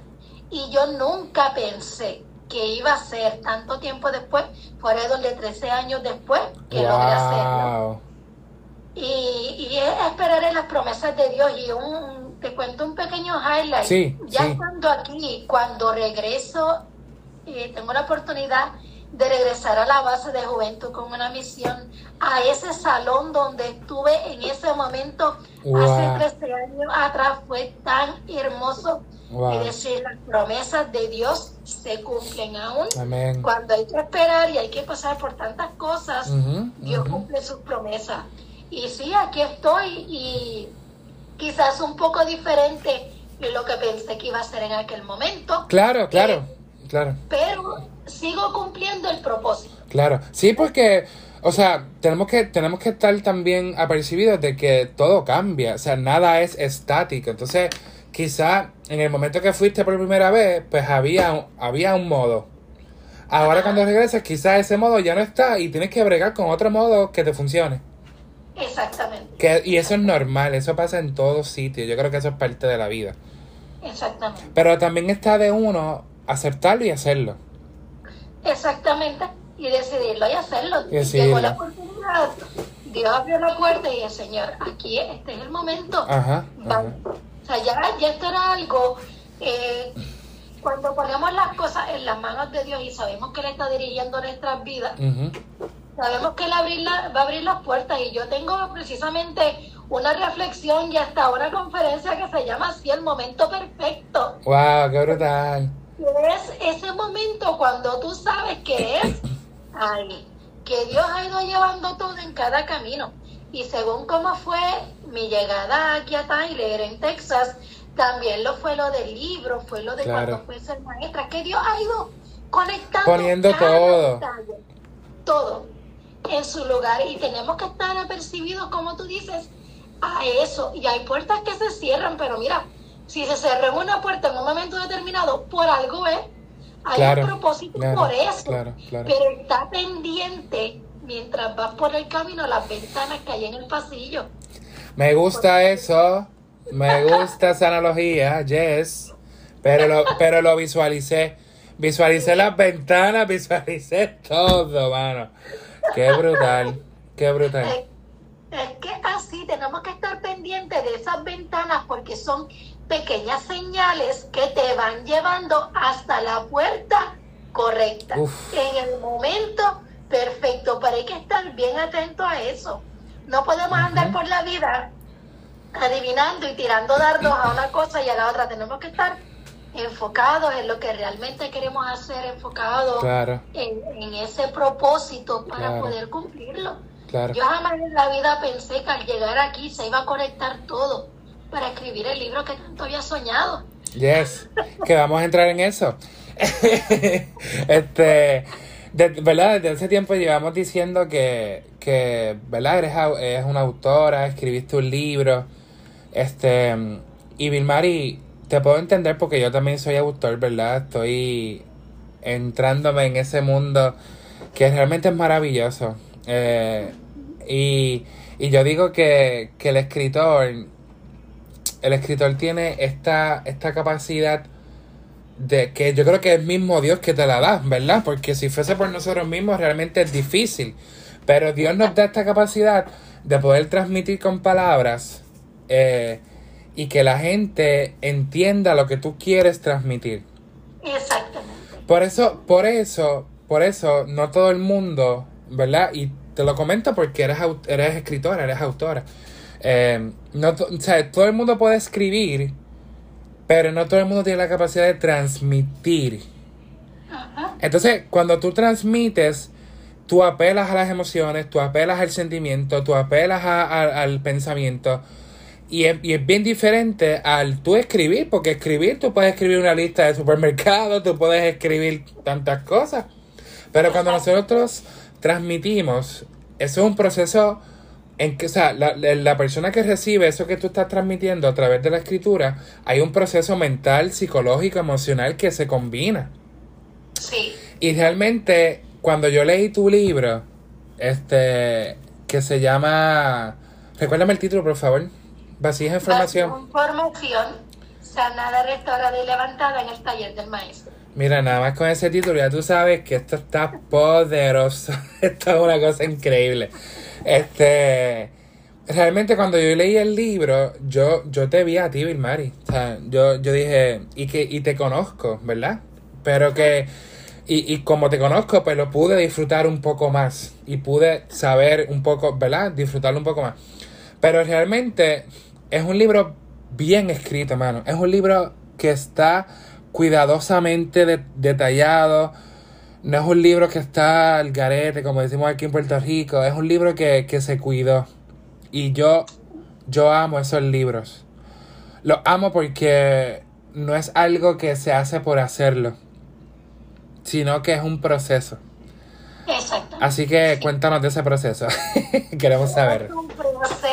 y yo nunca pensé que iba a ser tanto tiempo después, fuera de 13 años después que logré hacerlo. wow. Y, y es esperar en las promesas de Dios. Y un, te cuento un pequeño highlight. Sí, ya sí. estando aquí, cuando regreso, eh, tengo la oportunidad de regresar a la base de juventud con una misión a ese salón donde estuve en ese momento Wow. hace 13 años atrás. Fue tan hermoso. Wow. Es decir, las promesas de Dios se cumplen aún. Amén. Cuando hay que esperar y hay que pasar por tantas cosas, Ujú, Dios ujú. cumple sus promesas. Y sí, aquí estoy y quizás un poco diferente de lo que pensé que iba a ser en aquel momento, Claro, claro, claro, pero sigo cumpliendo el propósito. claro. Sí, porque, o sea, tenemos que, tenemos que estar también apercibidos de que todo cambia, o sea, nada es estático. Entonces, quizá en el momento que fuiste por primera vez, pues había, un- había un modo. Ahora Ajá. cuando regresas, quizás ese modo ya no está y tienes que bregar con otro modo que te funcione. Exactamente, Que, y eso es normal, eso pasa en todos sitios. Yo creo que eso es parte de la vida. exactamente, Pero también está de uno aceptarlo y hacerlo. exactamente. Y decidirlo y hacerlo. Y. Llegó la oportunidad, Dios abrió la puerta y el Señor, aquí este es el momento. Ajá. Ajá. O sea, ya, ya esto era algo, eh, cuando ponemos las cosas en las manos de Dios y sabemos que Él está dirigiendo nuestras vidas, Ujú. Sabemos que Él abrir la- va a abrir las puertas y yo tengo precisamente una reflexión y hasta una conferencia que se llama así, el momento perfecto. Wow, qué brutal. Es ese momento cuando tú sabes que es ahí, que Dios ha ido llevando todo en cada camino. Y según cómo fue mi llegada aquí a Tyler, en Texas, también lo fue lo del libro, fue lo de Claro. cuando fue ser maestra, que Dios ha ido conectando Poniendo cada todo. detalle, todo en su lugar y tenemos que estar apercibidos, como tú dices, a eso. Y hay puertas que se cierran, pero mira, si se cerró una puerta en un momento determinado, por algo es. Hay Claro, un propósito claro, por eso. claro. Pero está pendiente mientras vas por el camino las ventanas que hay en el pasillo. Me gusta eso. Me gusta esa analogía, yes. Pero lo, pero lo visualicé. Visualicé las ventanas, visualicé todo, mano. Qué brutal. Qué brutal. Es, es que así tenemos que estar pendientes de esas ventanas porque son pequeñas señales que te van llevando hasta la puerta correcta. Uf. En el momento perfecto, pero hay que estar bien atento a eso. No podemos andar por la vida adivinando y tirando dardos a una cosa y a la otra. Tenemos que estar enfocados en lo que realmente queremos hacer, enfocados Claro, en, en ese propósito para Claro. poder cumplirlo. claro. Yo jamás en la vida pensé que al llegar aquí se iba a conectar todo para escribir el libro que tanto había soñado. Yes, que vamos a entrar en eso. este, de- ¿verdad? Desde hace tiempo llevamos diciendo que, que ¿verdad? Eres, una autora, escribiste un libro. Este, y Vilmari, te puedo entender porque yo también soy autor, ¿verdad? Estoy entrándome en ese mundo que realmente es maravilloso. Eh, y, y yo digo que, que el escritor, el escritor tiene esta, esta capacidad de que yo creo que es el mismo Dios que te la da, ¿verdad? Porque si fuese por nosotros mismos realmente es difícil. Pero Dios nos da esta capacidad de poder transmitir con palabras eh, y que la gente entienda lo que tú quieres transmitir. Exactamente. Por eso, por eso, por eso, no todo el mundo, ¿verdad? Y te lo comento porque eres, eres escritora, eres autora. Eh, no, o sea, todo el mundo puede escribir, pero no todo el mundo tiene la capacidad de transmitir. Ajá. Entonces, cuando tú transmites, tú apelas a las emociones, tú apelas al sentimiento, tú apelas a- a- al pensamiento. Y es, y es bien diferente al tú escribir, porque escribir, tú puedes escribir una lista de supermercados, tú puedes escribir tantas cosas. Pero cuando nosotros transmitimos, eso es un proceso en que, o sea, la, la- persona que recibe eso que tú estás transmitiendo a través de la escritura, hay un proceso mental, psicológico, emocional que se combina. Sí. Y realmente, cuando yo leí tu libro, este, que se llama, recuérdame el título, por favor. Vasija información. Información sanada, restaurada y levantada en el taller del maestro. Mira, nada más con ese título ya tú sabes que esto está poderoso. esto es una cosa increíble. Este, realmente cuando yo leí el libro, yo, yo te vi a ti, Vilmari. O sea, yo, yo dije, y que, y te conozco, ¿verdad? Pero que, y, y como te conozco, pues lo pude disfrutar un poco más. Y pude saber un poco, ¿verdad? Disfrutarlo un poco más. Pero realmente es un libro bien escrito, mano. Es un libro que está cuidadosamente de- detallado. No es un libro que está al garete, como decimos aquí en Puerto Rico. Es un libro que, que se cuidó. Y yo, yo amo esos libros. Los amo porque no es algo que se hace por hacerlo, sino que es un proceso. Exacto. Así que cuéntanos de ese proceso. Queremos saber. Es un proceso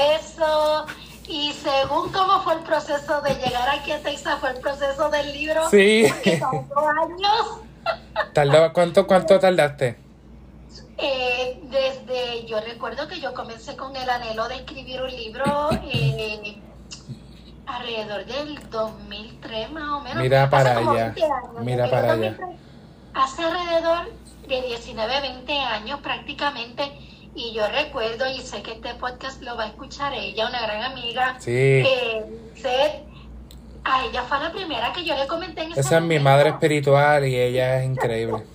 y según cómo fue el proceso de llegar aquí a Texas fue el proceso del libro. Sí. Porque tardó años. Tardó- ¿Cuánto, ¿Cuánto tardaste? Eh, desde, yo recuerdo que yo comencé con el anhelo de escribir un libro eh, alrededor del 2003 más o menos. Mira para allá, 20 años, mira desde para allá. 2003, Hace alrededor de 19, 20 años prácticamente. Y yo recuerdo, y sé que este podcast lo va a escuchar ella, una gran amiga, Sí. eh, Seth. A ella fue la primera que yo le comenté en ese Esa es mi madre espiritual y ella es increíble.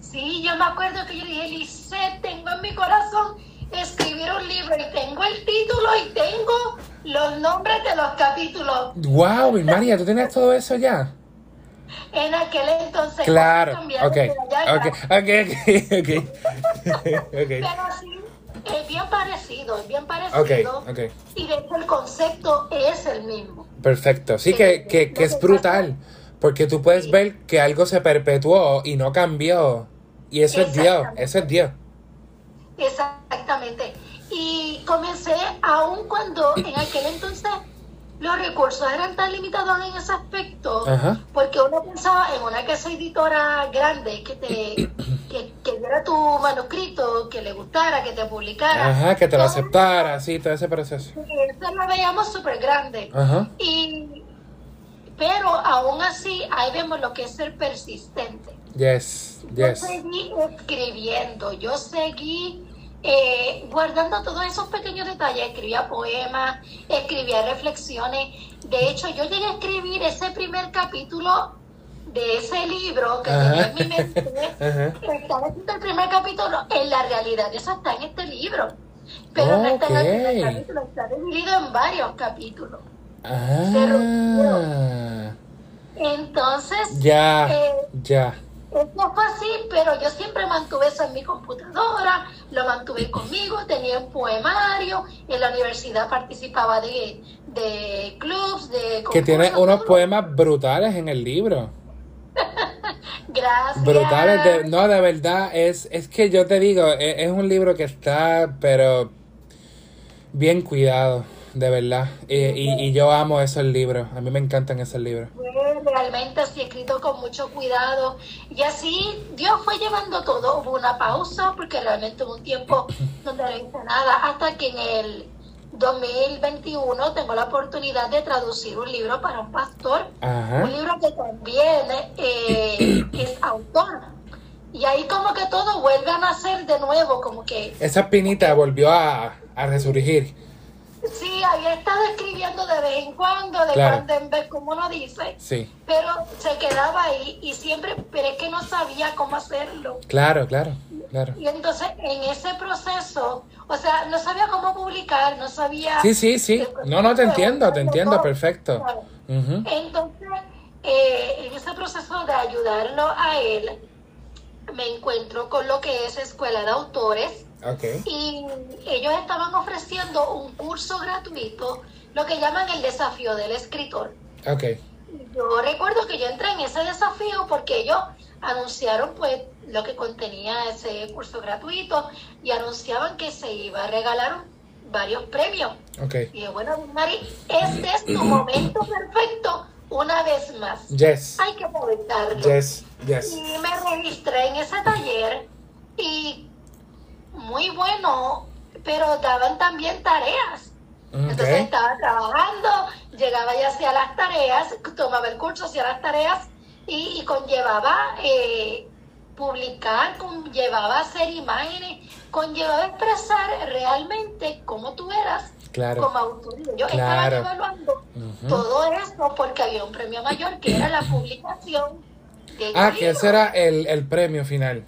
Sí, yo me acuerdo que yo dije, Lisette, tengo en mi corazón escribir un libro y tengo el título y tengo los nombres de los capítulos. ¡Wow, María! ¿Tú tienes todo eso ya? En aquel entonces. Claro. Ok, ok, ok, ok, ok. Pero sí, es bien parecido, es bien parecido. ok, ok. Y de hecho el concepto es el mismo. Perfecto. Sí, que, que, que es brutal. Porque tú puedes ver que algo se perpetuó y no cambió. Y eso es Dios, eso es Dios. Exactamente. Y comencé aún cuando en aquel entonces los recursos eran tan limitados en ese aspecto, Ajá. porque uno pensaba en una casa editora grande que te que, que diera tu manuscrito, que le gustara, que te publicara. Ajá, que te lo aceptara, sí, todo ese proceso. Eso lo veíamos súper grande. Ajá. Y, pero aún así, ahí vemos lo que es ser persistente. Yes, Yo yes. seguí escribiendo, yo seguí eh, guardando todos esos pequeños detalles. Escribía poemas, escribía reflexiones. De hecho, yo llegué a escribir ese primer capítulo de ese libro que tenía en mi mente. Estaba escrito el primer capítulo, en la realidad eso está en este libro. Pero no está en el primer capítulo, está dividido en varios capítulos. Ah, Entonces, ya, eh, ya. Eso fue así, pero yo siempre mantuve eso en mi computadora, lo mantuve conmigo, tenía un poemario, en la universidad participaba de, de clubs, de Que tiene concursos, unos poemas brutales en el libro. Gracias. Brutales, de, no, de verdad, es, es que yo te digo, e- es, un libro que está, pero bien cuidado, de verdad. Y, y, y yo amo esos libros, a mí me encantan esos libros. Realmente así escrito con mucho cuidado y así Dios fue llevando todo. Hubo una pausa porque realmente hubo un tiempo donde no hice nada hasta que en el 2021 tengo la oportunidad de traducir un libro para un pastor, un Ajá. libro que también eh, es autor. Y ahí como que todo vuelve a nacer de nuevo, como que Esa espinita volvió a, a resurgir. Sí, había estado escribiendo de vez en cuando, de Claro. cuando en vez, como uno dice, Sí, pero se quedaba ahí y siempre, pero es que no sabía cómo hacerlo. claro, claro, claro. Y entonces en ese proceso, o sea, no sabía cómo publicar, no sabía... Sí, sí, sí. No, no, te entiendo, te entiendo, perfecto. Entonces, eh, en ese proceso de ayudarlo a él, me encuentro con lo que es Escuela de Autores Ok. y ellos estaban ofreciendo un curso gratuito, lo que llaman el desafío del escritor. Ok. Yo recuerdo que yo entré en ese desafío porque ellos anunciaron pues lo que contenía ese curso gratuito y anunciaban que se iba a regalar varios premios. Ok. Y yo, bueno, Mari, este es tu momento perfecto una vez más. Yes. Hay que aprovecharlo. Yes. Yes. Y me registré en ese taller y muy bueno, pero daban también tareas. Entonces estaba trabajando, llegaba y hacía las tareas, tomaba el curso, hacía las tareas y, y conllevaba eh, publicar, conllevaba hacer imágenes, conllevaba expresar realmente cómo tú eras Claro. como autor. Yo Claro. estaba evaluando todo esto porque había un premio mayor que era la publicación de Ah, que ese era el, el premio final.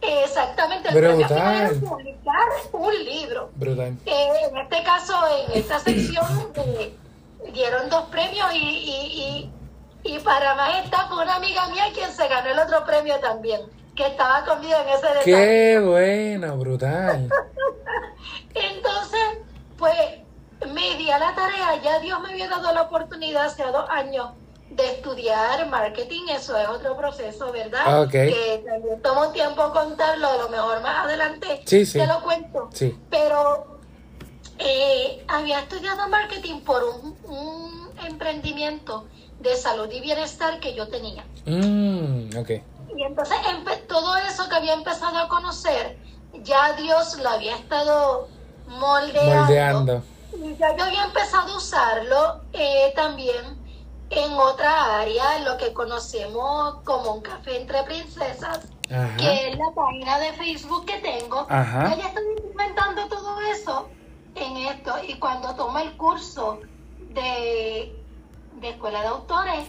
Exactamente, el premio final era publicar un libro. Brutal. Eh, en este caso, en esta sección, eh, dieron dos premios y, y, y, y para más está fue una amiga mía quien se ganó el otro premio también, que estaba conmigo en ese detalle. Qué bueno, brutal. Entonces, pues me di a la tarea, ya Dios me había dado la oportunidad hace dos años de estudiar marketing, eso es otro proceso, ¿verdad? Ok. Que también toma un tiempo contarlo, a lo mejor más adelante Sí, sí. te lo cuento. Sí. Pero eh, había estudiado marketing por un, un emprendimiento de salud y bienestar que yo tenía. Mm, ok. Y entonces todo eso que había empezado a conocer, ya Dios lo había estado moldeando. Moldeando. Y ya yo había empezado a usarlo eh, también en otra área, lo que conocemos como un café entre princesas, Ajá. que es la página de Facebook que tengo. Ajá. Yo ya estoy implementando todo eso en esto. Y cuando tomo el curso de, de Escuela de Autores,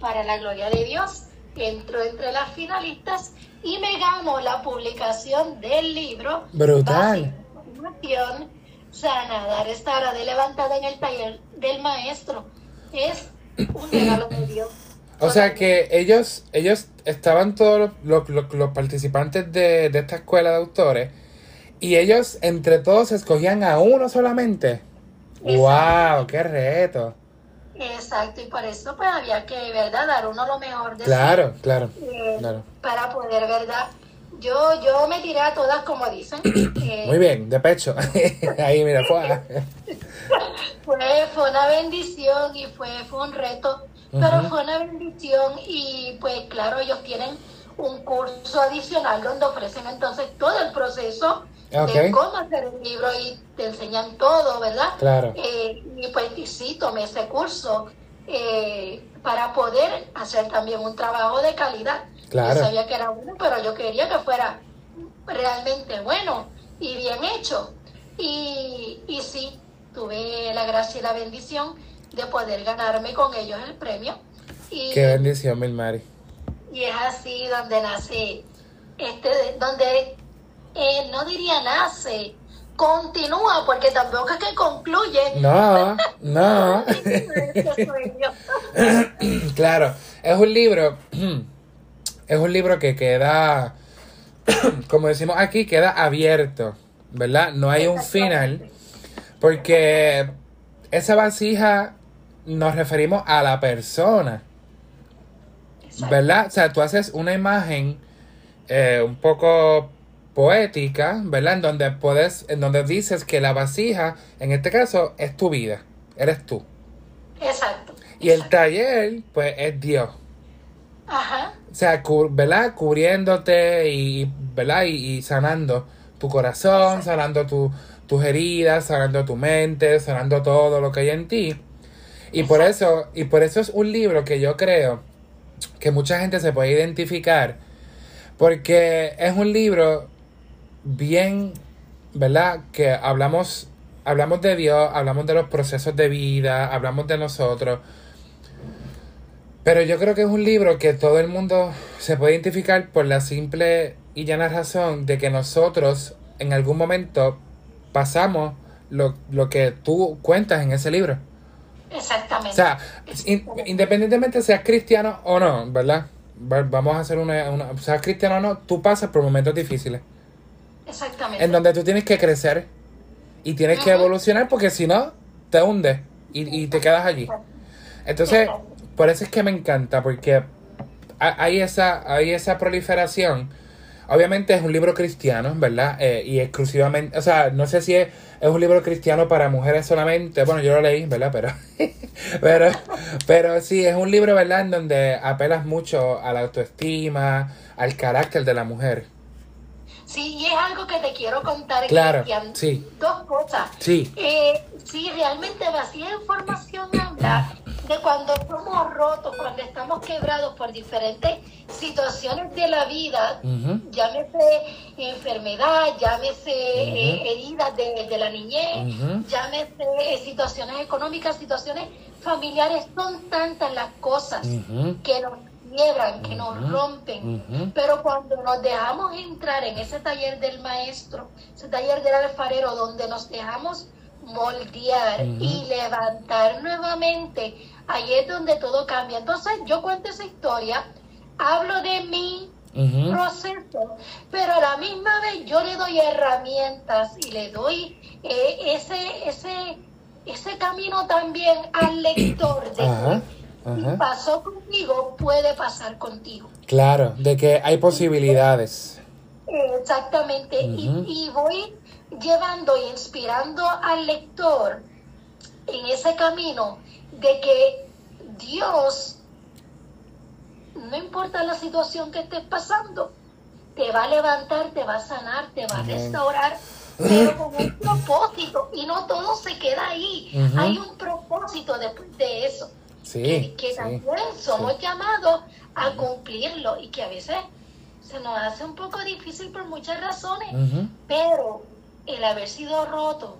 para la gloria de Dios, entro entre las finalistas y me gano la publicación del libro. Brutal. Información sanada, restaurada y levantada en el taller del maestro. Es un. O sea que ellos, ellos estaban todos los, los- los participantes de, de esta escuela de autores y ellos entre todos escogían a uno solamente. ¡Wow! ¡Qué reto! Exacto, y por eso pues había que, ¿verdad?, dar uno lo mejor de sí. Claro, claro, eh, claro. para poder, ¿verdad? Yo, yo me tiré a todas como dicen. Eh, Muy bien, de pecho. Ahí, mira, fue. Fue, fue una bendición y fue, fue un reto, pero fue una bendición y pues claro, ellos tienen un curso adicional donde ofrecen entonces todo el proceso de cómo hacer un libro y te enseñan todo, ¿verdad? Claro. Eh, y pues y sí, tomé ese curso eh, para poder hacer también un trabajo de calidad. Claro. Yo sabía que era bueno, pero yo quería que fuera realmente bueno y bien hecho. Y, y sí, tuve la gracia y la bendición de poder ganarme con ellos el premio. Y, Qué bendición, Mari. y es así donde nace, este, donde eh, no diría nace, continúa, porque tampoco es que concluye. No, no. claro, es un libro, es un libro que queda, como decimos aquí, queda abierto, ¿verdad? No hay un final, porque esa vasija nos referimos a la persona, ¿verdad? O sea, tú haces una imagen eh, un poco poética, ¿verdad? En donde puedes, en donde dices que la vasija, en este caso, es tu vida, eres tú. Exacto. Y el taller, pues, es Dios. Ajá. O sea, ¿verdad? Cubriéndote y, ¿verdad? Y, sanando tu corazón, sanando tu, tus heridas, sanando tu mente, sanando todo lo que hay en ti. Y por eso, y por eso es un libro que yo creo que mucha gente se puede identificar, porque es un libro bien, ¿verdad? Que hablamos, hablamos de Dios, hablamos de los procesos de vida, hablamos de nosotros. Pero yo creo que es un libro que todo el mundo se puede identificar por la simple y llana razón de que nosotros en algún momento pasamos lo, lo que tú cuentas en ese libro. Exactamente. O sea, independientemente seas cristiano o no, ¿verdad? Vamos a hacer una, una, seas cristiano o no, tú pasas por momentos difíciles. Exactamente. En donde tú tienes que crecer y tienes que evolucionar porque si no, te hundes y, y te quedas allí. Entonces, por eso es que me encanta, porque hay esa, hay esa proliferación. Obviamente es un libro cristiano, ¿verdad? Eh, y exclusivamente, o sea, no sé si es, es, un libro cristiano para mujeres solamente. Bueno, yo lo leí, ¿verdad? Pero, pero, pero sí, es un libro, ¿verdad? En donde apelas mucho a la autoestima, al carácter de la mujer. Sí, y es algo que te quiero contar, claro, Sí. Dos cosas. Sí. Eh, sí, realmente vacía información habla de cuando somos rotos, cuando estamos quebrados por diferentes situaciones de la vida, llámese enfermedad, llámese eh, heridas de, la niñez, llámese eh, situaciones económicas, situaciones familiares, son tantas las cosas que nos quiebran, que nos rompen. Pero cuando nos dejamos entrar en ese taller del maestro, ese taller del alfarero, donde nos dejamos moldear y levantar nuevamente, ahí es donde todo cambia. Entonces yo cuento esa historia, hablo de mi proceso, pero a la misma vez yo le doy herramientas y le doy eh, ese, ese, ese camino también al lector de pasó contigo, puede pasar contigo. Claro, de que hay posibilidades. Exactamente, y, voy llevando e inspirando al lector en ese camino de que Dios, no importa la situación que estés pasando, te va a levantar, te va a sanar, te va a restaurar, pero con un propósito. Y no todo se queda ahí. Hay un propósito después de eso. Sí, que, también somos llamados a cumplirlo y que a veces se nos hace un poco difícil por muchas razones, pero el haber sido roto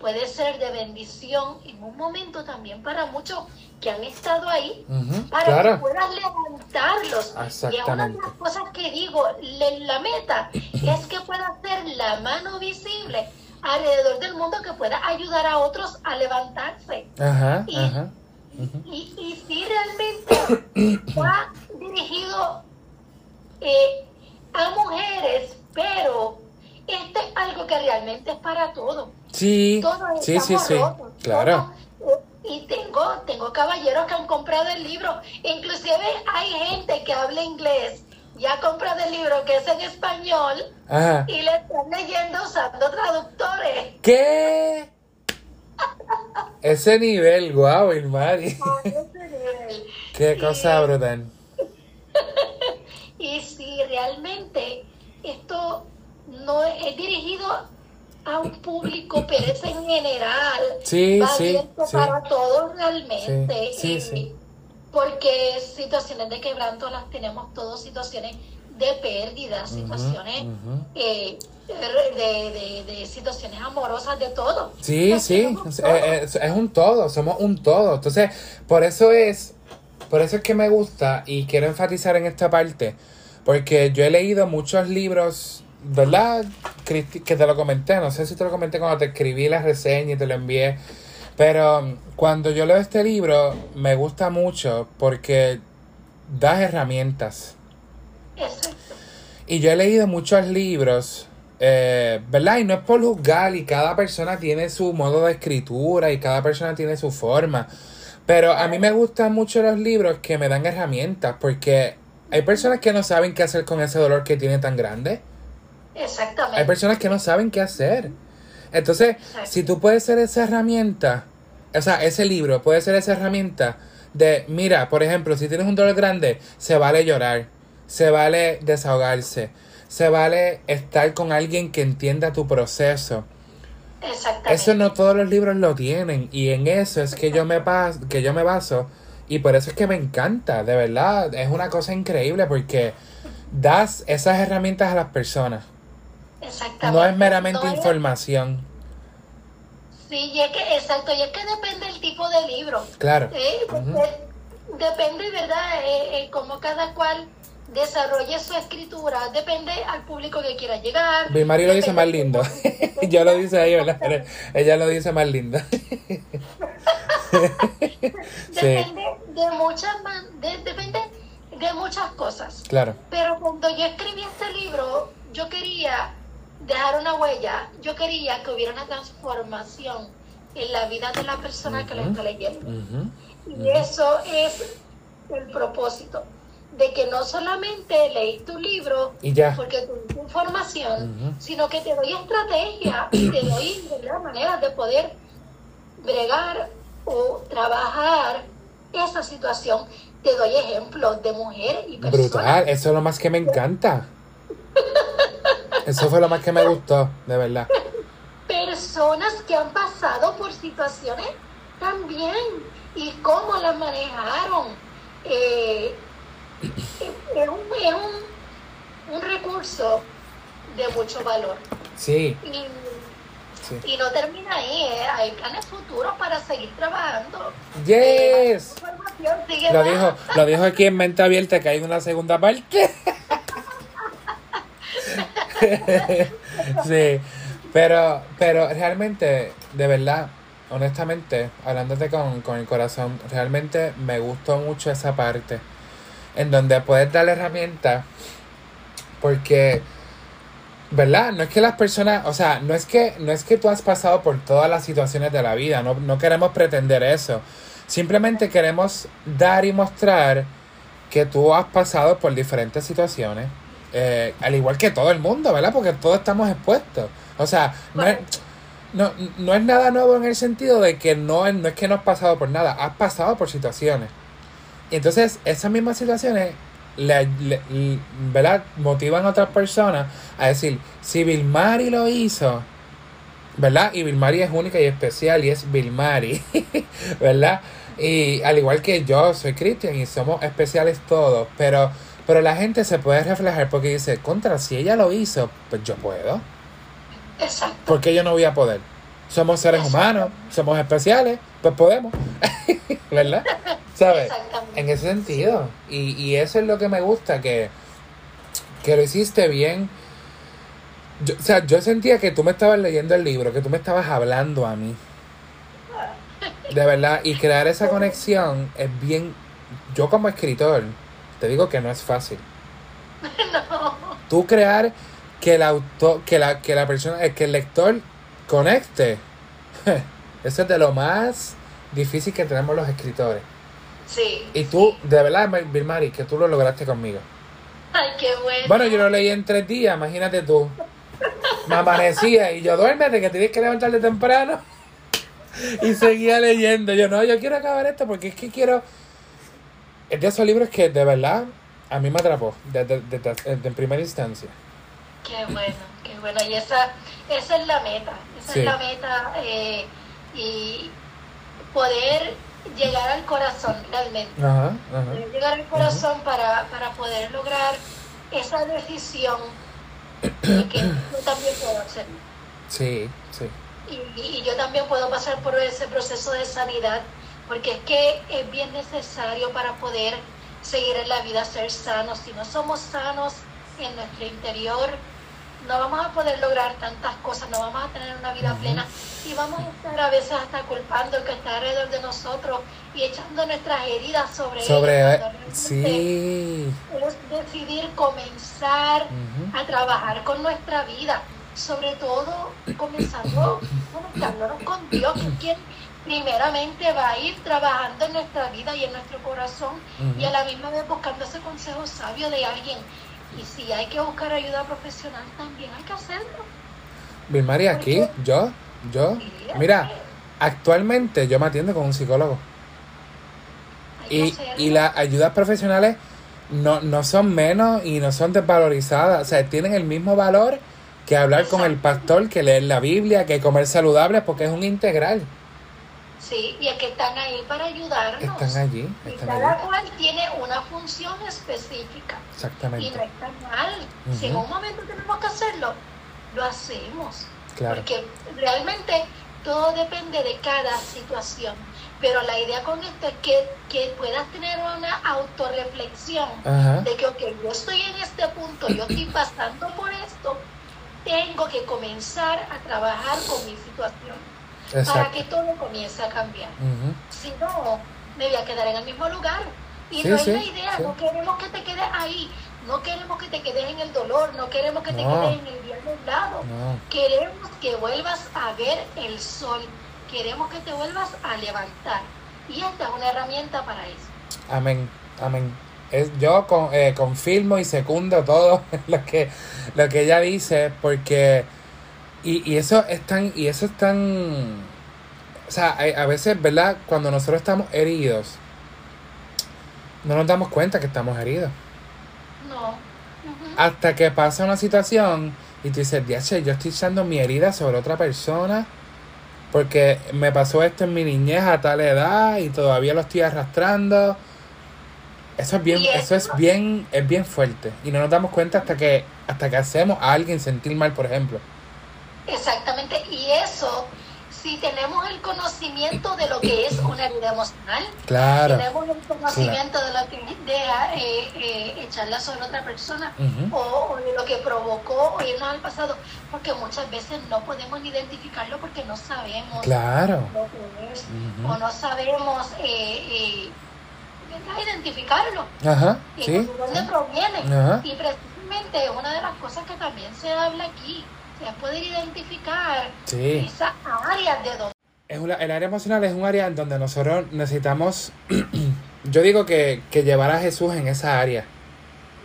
puede ser de bendición en un momento también para muchos que han estado ahí, para que puedas levantarlos. Y es una de las cosas que digo, la meta es que pueda ser la mano visible alrededor del mundo que pueda ayudar a otros a levantarse. Ajá, y, y si realmente va dirigido eh, a mujeres, pero este es algo que realmente es para todos. Sí, sí, sí, sí, claro. Y tengo, tengo caballeros que han comprado el libro. Inclusive hay gente que habla inglés y ha comprado el libro que es en español y le están leyendo usando traductores. ¿Qué? Ese nivel, guau, Irmari. Qué cosa brutal. y si realmente esto no es dirigido a un público, pero es en general. Sí, sí, para todos realmente. Sí, porque situaciones de quebranto las tenemos todos, situaciones de pérdida, situaciones eh, de, situaciones amorosas, de todo. Sí, sí, eh, es, es, un todo, somos un todo. Entonces, por eso es, por eso es que me gusta y quiero enfatizar en esta parte, porque yo he leído muchos libros ¿verdad? Cristi- Que te lo comenté, no sé si te lo comenté cuando te escribí la reseña y te lo envié. Pero cuando yo leo este libro, me gusta mucho porque das herramientas. Y yo he leído muchos libros, eh, ¿verdad? Y no es por juzgar, y cada persona tiene su modo de escritura, y cada persona tiene su forma. Pero a mí me gustan mucho los libros que me dan herramientas, porque hay personas que no saben qué hacer con ese dolor que tiene tan grande. Hay Exactamente. personas que no saben qué hacer. Entonces, Exacto. si tú puedes ser esa herramienta, o sea, ese libro puede ser esa herramienta de, mira, por ejemplo, si tienes un dolor grande, se vale llorar, se vale desahogarse, se vale estar con alguien que entienda tu proceso. Exactamente. Eso no todos los libros lo tienen y en eso es que yo me pas que yo me baso y por eso es que me encanta, de verdad, es una cosa increíble porque das esas herramientas a las personas. Exactamente. No es meramente información. Sí, y es que, exacto, y es que depende del tipo de libro. Claro. Eh, Ujú. de- depende, ¿verdad? Eh, eh, cómo cada cual desarrolle su escritura, depende al público que quiera llegar. Vilmari lo dice más lindo. Yo lo dice ahí, ¿verdad? Pero ella lo dice más lindo. sí, Depende de muchas, man- de- depende de muchas cosas. claro. Pero cuando yo escribí este libro, yo quería dejar una huella, yo quería que hubiera una transformación en la vida de la persona que lo está leyendo. Y eso es el propósito, de que no solamente leí tu libro Y ya. porque tuviste información, sino que te doy estrategia y te doy maneras de poder bregar o trabajar esa situación. Te doy ejemplos de mujeres y personas. Brutal, eso es lo más que me encanta. Eso fue lo más que me gustó, de verdad. personas que han pasado por situaciones también y cómo las manejaron. Eh, es un, es un, un recurso de mucho valor. Sí, Y, sí. y no termina ahí, eh, hay planes futuros para seguir trabajando. Eh, Yes. Lo dijo, lo dijo aquí en Mente Abierta que hay una segunda parte. sí, pero, pero realmente, de verdad, honestamente, hablándote con, con el corazón, realmente me gustó mucho esa parte en donde puedes dar herramientas porque, ¿verdad? No es que las personas, o sea, no es que, no es que tú has pasado por todas las situaciones de la vida, no, no queremos pretender eso. Simplemente queremos dar y mostrar que tú has pasado por diferentes situaciones, eh, al igual que todo el mundo, ¿verdad? Porque todos estamos expuestos. O sea, no es, no, no es nada nuevo en el sentido de que no, es- no es que no has pasado por nada, has pasado por situaciones. Y entonces esas mismas situaciones le, le- le- ¿verdad? motivan a otras personas a decir, si Vilmari lo hizo, ¿verdad? Y Vilmari es única y especial y es Vilmari, ¿verdad? Y al igual que yo, soy Cristian y somos especiales todos, pero, pero la gente se puede reflejar porque dice, contra, si ella lo hizo, pues yo puedo. Exacto. ¿Por qué yo no voy a poder? Somos seres humanos, somos especiales, pues podemos, ¿verdad? ¿Sabes? Exactamente. En ese sentido. Y, y eso es lo que me gusta, que, que lo hiciste bien. Yo- o sea, yo sentía que tú me estabas leyendo el libro, que tú me estabas hablando a mí. De verdad, y crear esa conexión es bien... Yo como escritor, te digo que no es fácil. No. Tú crear que el autor, que la, que la persona, eh, que el lector conecte. Eso es de lo más difícil que tenemos los escritores. Sí. Y tú, de verdad, Vilmari, que tú lo lograste conmigo. Ay, qué bueno. Bueno, yo lo leí en tres días, imagínate tú. Me amanecía y yo duérmete, que tienes que levantarte temprano. Y seguía leyendo. Yo no, yo quiero acabar esto porque es que quiero. Es de esos libros que de verdad a mí me atrapó desde, desde- desde en primera instancia. Qué bueno, qué bueno. Y esa, esa es la meta. Esa Sí. es la meta. eh, y poder llegar al corazón realmente. Ajá, ajá. Poder llegar al corazón para, para poder lograr esa decisión de que yo también puedo hacerlo. Sí, sí. Y, y yo también puedo pasar por ese proceso de sanidad, porque es que es bien necesario para poder seguir en la vida ser sanos. Si no somos sanos en nuestro interior, no vamos a poder lograr tantas cosas, no vamos a tener una vida plena y vamos a estar a veces hasta culpando al que está alrededor de nosotros y echando nuestras heridas sobre, Sobre, ellos. eh, sí. Es decidir comenzar a trabajar con nuestra vida, sobre todo comenzando conectándonos con Dios, que quien primeramente va a ir trabajando en nuestra vida y en nuestro corazón y a la misma vez buscando ese consejo sabio de alguien. Y si hay que buscar ayuda profesional, también hay que hacerlo. Vilmari, aquí, yo, yo, mira, actualmente yo me atiendo con un psicólogo. Y, y las ayudas profesionales no, no son menos y no son desvalorizadas. O sea, tienen el mismo valor que hablar con el pastor, que leer la Biblia, que comer saludable, porque es un integral. Sí, y es que están ahí para ayudarnos. Están allí, Y cada allí. cual tiene una función específica. Y no Exactamente. está mal. Si en un momento tenemos que hacerlo, lo hacemos. Claro. Porque realmente todo depende de cada situación. Pero la idea con esto es que, que puedas tener una autorreflexión de que, ok, yo estoy en este punto, yo estoy pasando por esto, tengo que comenzar a trabajar con mi situación para Exacto. que todo comience a cambiar. Ujú. Si no, me voy a quedar en el mismo lugar. Y Sí, no es sí, la idea, sí. no queremos que te quedes ahí, no queremos que te quedes en el dolor, no queremos que te No. quedes en el día nublado. No. Queremos que vuelvas a ver el sol, queremos que te vuelvas a levantar. Y esta es una herramienta para eso. Amén, amén. Es, yo con, eh, confirmo y secundo todo lo que, lo que ella dice, porque y, y eso es tan, y eso es tan, o sea, hay- a veces, ¿verdad? Cuando nosotros estamos heridos, no nos damos cuenta que estamos heridos. No. Hasta que pasa una situación y tú dices, "Diache, yo estoy echando mi herida sobre otra persona porque me pasó esto en mi niñez a tal edad y todavía lo estoy arrastrando. Eso es bien, eso es bien, es bien fuerte. Y no nos damos cuenta hasta que, hasta que hacemos a alguien sentir mal, por ejemplo. Exactamente. Y eso, si tenemos el conocimiento de lo que es una herida emocional, Claro. tenemos el conocimiento de lo que eh, eh, echarla sobre otra persona o, o de lo que provocó o irnos al pasado, porque muchas veces no podemos identificarlo porque no sabemos Claro. lo que es o no sabemos eh, eh, identificarlo Ajá, y sí. de dónde proviene. Ajá. Y precisamente es una de las cosas que también se habla aquí, es poder identificar Sí. esas áreas de donde Es una- el área emocional es un área en donde nosotros necesitamos, yo digo que, que llevar a Jesús en esa área.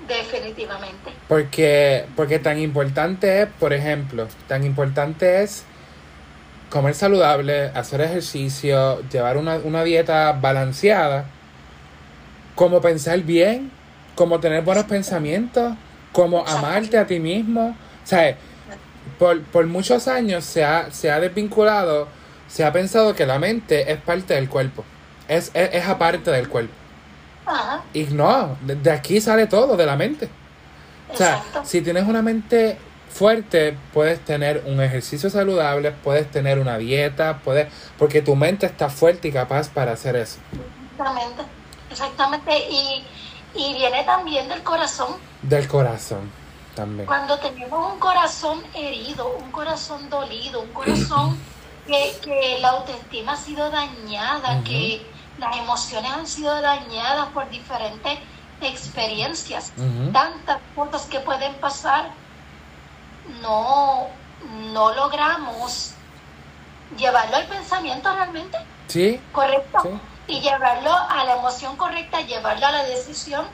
definitivamente. Porque, porque tan importante es, por ejemplo, tan importante es comer saludable, hacer ejercicio, llevar una, una dieta balanceada, como pensar bien, como tener buenos pensamientos, como amarte a ti mismo. O sea, por, por muchos años se ha, se ha desvinculado, se ha pensado que la mente es parte del cuerpo, es, es, es aparte del cuerpo. Ajá, Y no, de, de aquí sale todo, de la mente. O sea, si tienes una mente fuerte, puedes tener un ejercicio saludable, puedes tener una dieta, puedes, porque tu mente está fuerte y capaz para hacer eso. Exactamente, exactamente. Y, y viene también del corazón. Del corazón también. Cuando tenemos un corazón herido, un corazón dolido, un corazón que, que la autoestima ha sido dañada, que las emociones han sido dañadas por diferentes experiencias, tantas cosas que pueden pasar, no, no logramos llevarlo al pensamiento realmente. Sí, correcto Sí. y llevarlo a la emoción correcta, llevarlo a la decisión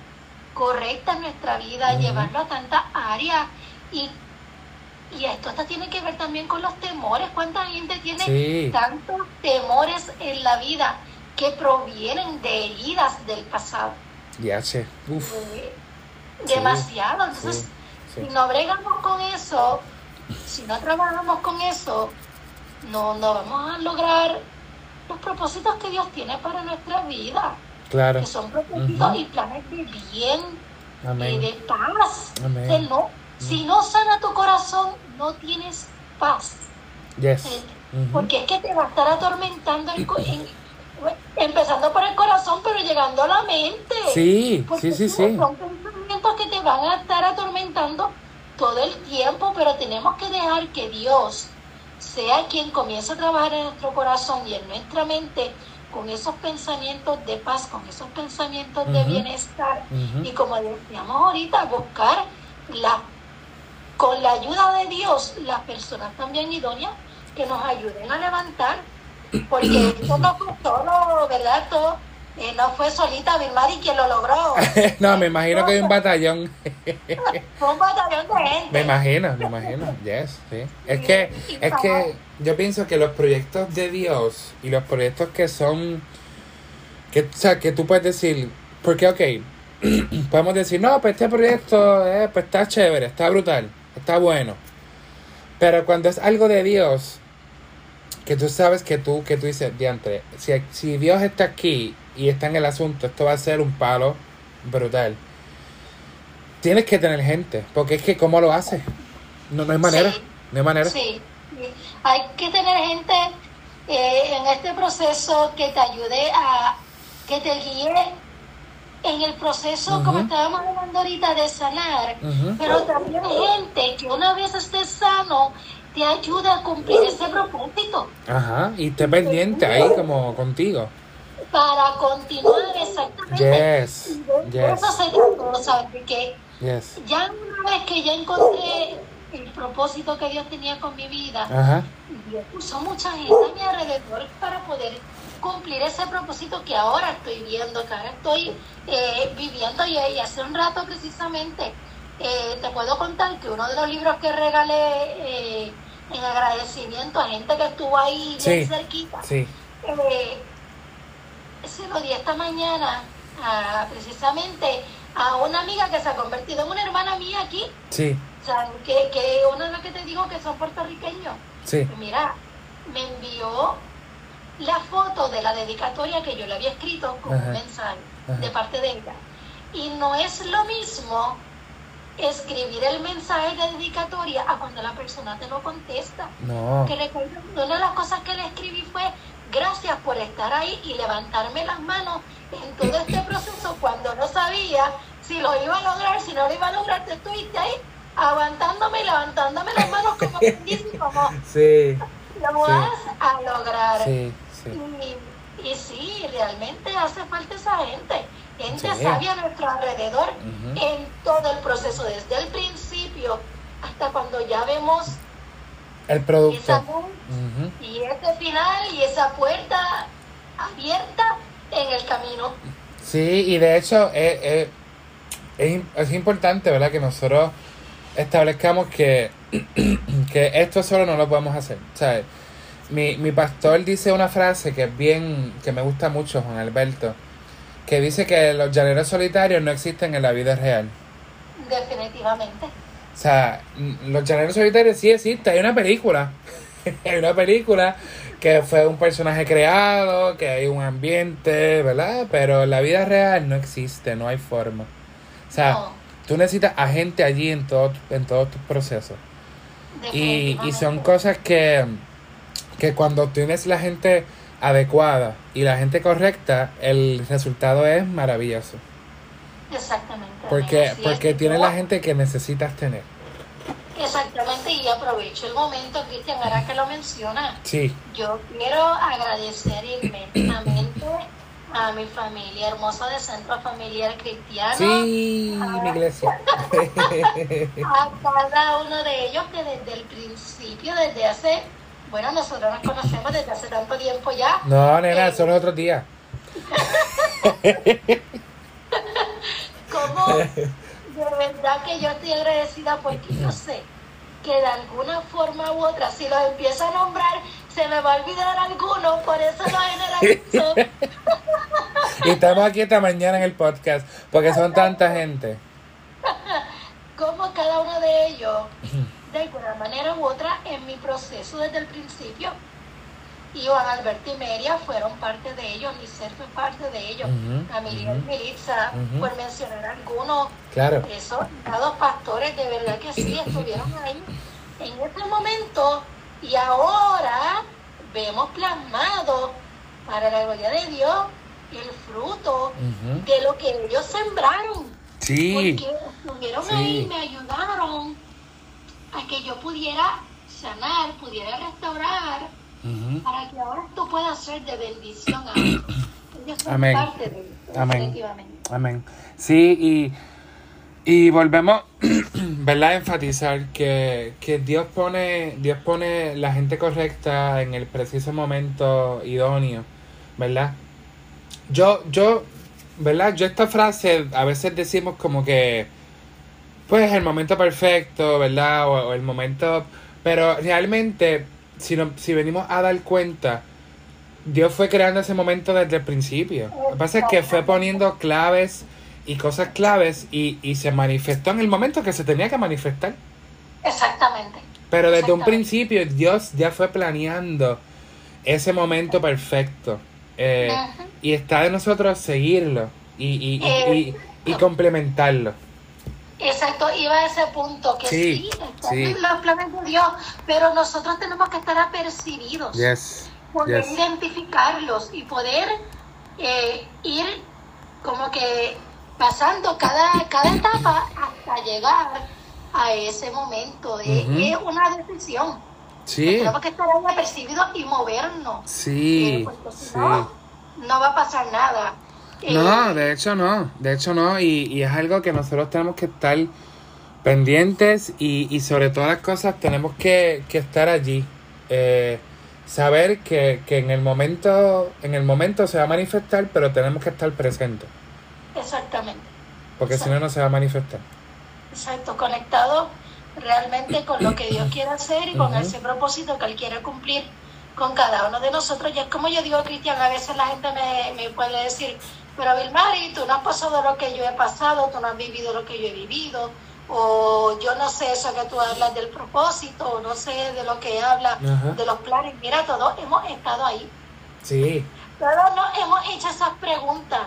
correcta en nuestra vida, llevarlo a tantas áreas y, y esto hasta tiene que ver también con los temores. ¿Cuánta gente tiene Sí. tantos temores en la vida que provienen de heridas del pasado? ya sé. Uf, Eh, Sí, demasiado. Entonces, sí. si no bregamos con eso, si no trabajamos con eso, no, no vamos a lograr los propósitos que Dios tiene para nuestra vida, claro. que son propósitos Ujú. y planes de bien y Amén. de paz. Amén. Que no, si no sana tu corazón, no tienes paz. Yes. Eh, Ujú. Porque es que te va a estar atormentando, el empezando por el corazón, pero llegando a la mente. Sí, Porque sí, sí, sí. Son pensamientos que te van a estar atormentando todo el tiempo, pero tenemos que dejar que Dios sea quien comience a trabajar en nuestro corazón y en nuestra mente con esos pensamientos de paz, con esos pensamientos de bienestar y como decíamos ahorita, buscar la, con la ayuda de Dios las personas también idóneas que nos ayuden a levantar, porque esto no fue solo, ¿verdad? Todo, eh, no fue solita Vilmari quien lo logró. no, me imagino que hay un batallón. Fue un batallón de gente. Me imagino, me imagino. Yes, sí. Es que, es que yo pienso que los proyectos de Dios y los proyectos que son, que, o sea, que tú puedes decir, porque, ok, podemos decir, no, pues este proyecto, eh, pues está chévere, está brutal, está bueno. Pero cuando es algo de Dios, que tú sabes que tú, que tú dices, diantre, si, si Dios está aquí y está en el asunto, esto va a ser un palo brutal. Tienes que tener gente, porque es que ¿cómo lo haces? No, no hay manera, Sí. no hay manera. Sí, sí. Hay que tener gente eh, en este proceso que te ayude a, que te guíe en el proceso, como Ujú. estábamos hablando ahorita, de sanar, pero también gente que una vez estés sano, te ayuda a cumplir ese propósito Ajá, y esté pendiente ahí como contigo. para continuar exactamente. Yes, yes, eso se trata, ¿sabes? De que yes. ya una vez que ya encontré el propósito que Dios tenía con mi vida, Ajá, Dios puso mucha gente a mi alrededor para poder cumplir ese propósito que ahora estoy viendo, que ahora estoy eh, viviendo. Y, y hace un rato precisamente eh, te puedo contar que uno de los libros que regalé eh, en agradecimiento a gente que estuvo ahí bien Sí. cerquita, sí, eh, se lo di esta mañana a, precisamente a una amiga que se ha convertido en una hermana mía aquí, sí, o sea, que, que una de las que te digo que son puertorriqueños. sí. Mira, me envió la foto de la dedicatoria que yo le había escrito con Ajá. un mensaje Ajá. de parte de ella. Y no es lo mismo escribir el mensaje de dedicatoria a cuando la persona te lo contesta. No, Que recuerdo, una de las cosas que le escribí fue gracias por estar ahí y levantarme las manos en todo este proceso cuando no sabía si lo iba a lograr, si no lo iba a lograr, te estuviste ahí aguantándome y levantándome las manos como como sí, lo Sí. vas a lograr. sí, sí. Y, y sí, realmente hace falta esa gente, gente Sí. sabia a nuestro alrededor Ujú. en todo el proceso, desde el principio hasta cuando ya vemos El esa producto. luz Ujú. y ese final y esa puerta abierta en el camino. Sí, y de hecho es, es, es, es importante, ¿verdad? Que nosotros establezcamos que, que esto solo no lo podemos hacer. ¿sabes? Mi, mi pastor dice una frase que es bien, que me gusta mucho, Juan Alberto, que dice que los llaneros solitarios no existen en la vida real. Definitivamente. O sea, los llaneros solitarios sí existen, hay una película. hay una película que fue un personaje creado, que hay un ambiente, ¿verdad? Pero en la vida real no existe, no hay forma. O sea, No, tú necesitas a gente allí en, todo, en todos tus procesos. Y, y son cosas que, que cuando tienes la gente adecuada y la gente correcta, el resultado es maravilloso. Exactamente. Porque, es. porque tienes la gente que necesitas tener. Exactamente, y aprovecho el momento, Cristian, ahora que lo menciona. Sí, Yo quiero agradecer inmensamente a mi familia hermosa de Centro Familiar Cristiano, sí, mi iglesia. a cada uno de ellos que desde el principio, desde hace, bueno, nosotros nos conocemos desde hace tanto tiempo ya, No, nena, eso es otro día. como de verdad que yo estoy agradecida porque yo sé que de alguna forma u otra, si los empiezo a nombrar, se me va a olvidar alguno, por eso lo generalizo. Y estamos aquí esta mañana en el podcast porque son tanta gente. como cada uno de ellos, de alguna manera u otra, en mi proceso desde el principio. Y Juan Alberto y Meria fueron parte de ellos, Lisset fue parte de ellos, Ujú, a Miriam ujú, Militza, ujú. por mencionar algunos, Claro. esos dos pastores de verdad que sí estuvieron ahí en ese momento y ahora vemos plasmado para la gloria de Dios el fruto de lo que ellos sembraron Sí, porque estuvieron Sí. ahí, me ayudaron a que yo pudiera sanar, pudiera restaurar, para que ahora esto pueda ser de bendición a. Ellos son Amén. parte de esto, Amén. Amén. Sí, y, y volvemos, ¿verdad? A enfatizar que, que Dios pone, Dios pone la gente correcta en el preciso momento idóneo, ¿verdad? Yo, yo, ¿verdad? Yo esta frase a veces decimos como que, pues el momento perfecto, ¿verdad? O, o el momento, pero realmente, si, no, si venimos a dar cuenta, Dios fue creando ese momento desde el principio. Lo que pasa es que fue poniendo claves y cosas claves y, y se manifestó en el momento que se tenía que manifestar. Exactamente. Pero desde un principio Dios ya fue planeando ese momento perfecto. Eh, y está de nosotros seguirlo y, y, y, y- complementarlo. Exacto, iba a ese punto que Sí, sí, los planes de Dios, pero nosotros tenemos que estar apercibidos, Yes. poder yes. identificarlos y poder eh, ir como que pasando cada, cada etapa hasta llegar a ese momento. Es- una decisión. Sí, Tenemos que estar ahí apercibidos y movernos. sí, Eh, porque si sí. no, no va a pasar nada. Eh, No, de hecho no, de hecho no, y, y es algo que nosotros tenemos que estar pendientes y, y sobre todas las cosas tenemos que, que estar allí. Eh, saber que, que en el momento, en el momento se va a manifestar, pero tenemos que estar presentes, Exactamente. porque si no no se va a manifestar. Exacto, conectado realmente con lo que Dios quiere hacer y con ese propósito que Él quiere cumplir con cada uno de nosotros. Y es como yo digo, Cristian, a veces la gente me, me puede decir, pero Vilmari, tú no has pasado lo que yo he pasado, tú no has vivido lo que yo he vivido, o yo no sé eso que tú hablas del propósito, o no sé de lo que hablas Ajá. de los planes. Mira, todos hemos estado ahí. Sí, Todos nos hemos hecho esas preguntas,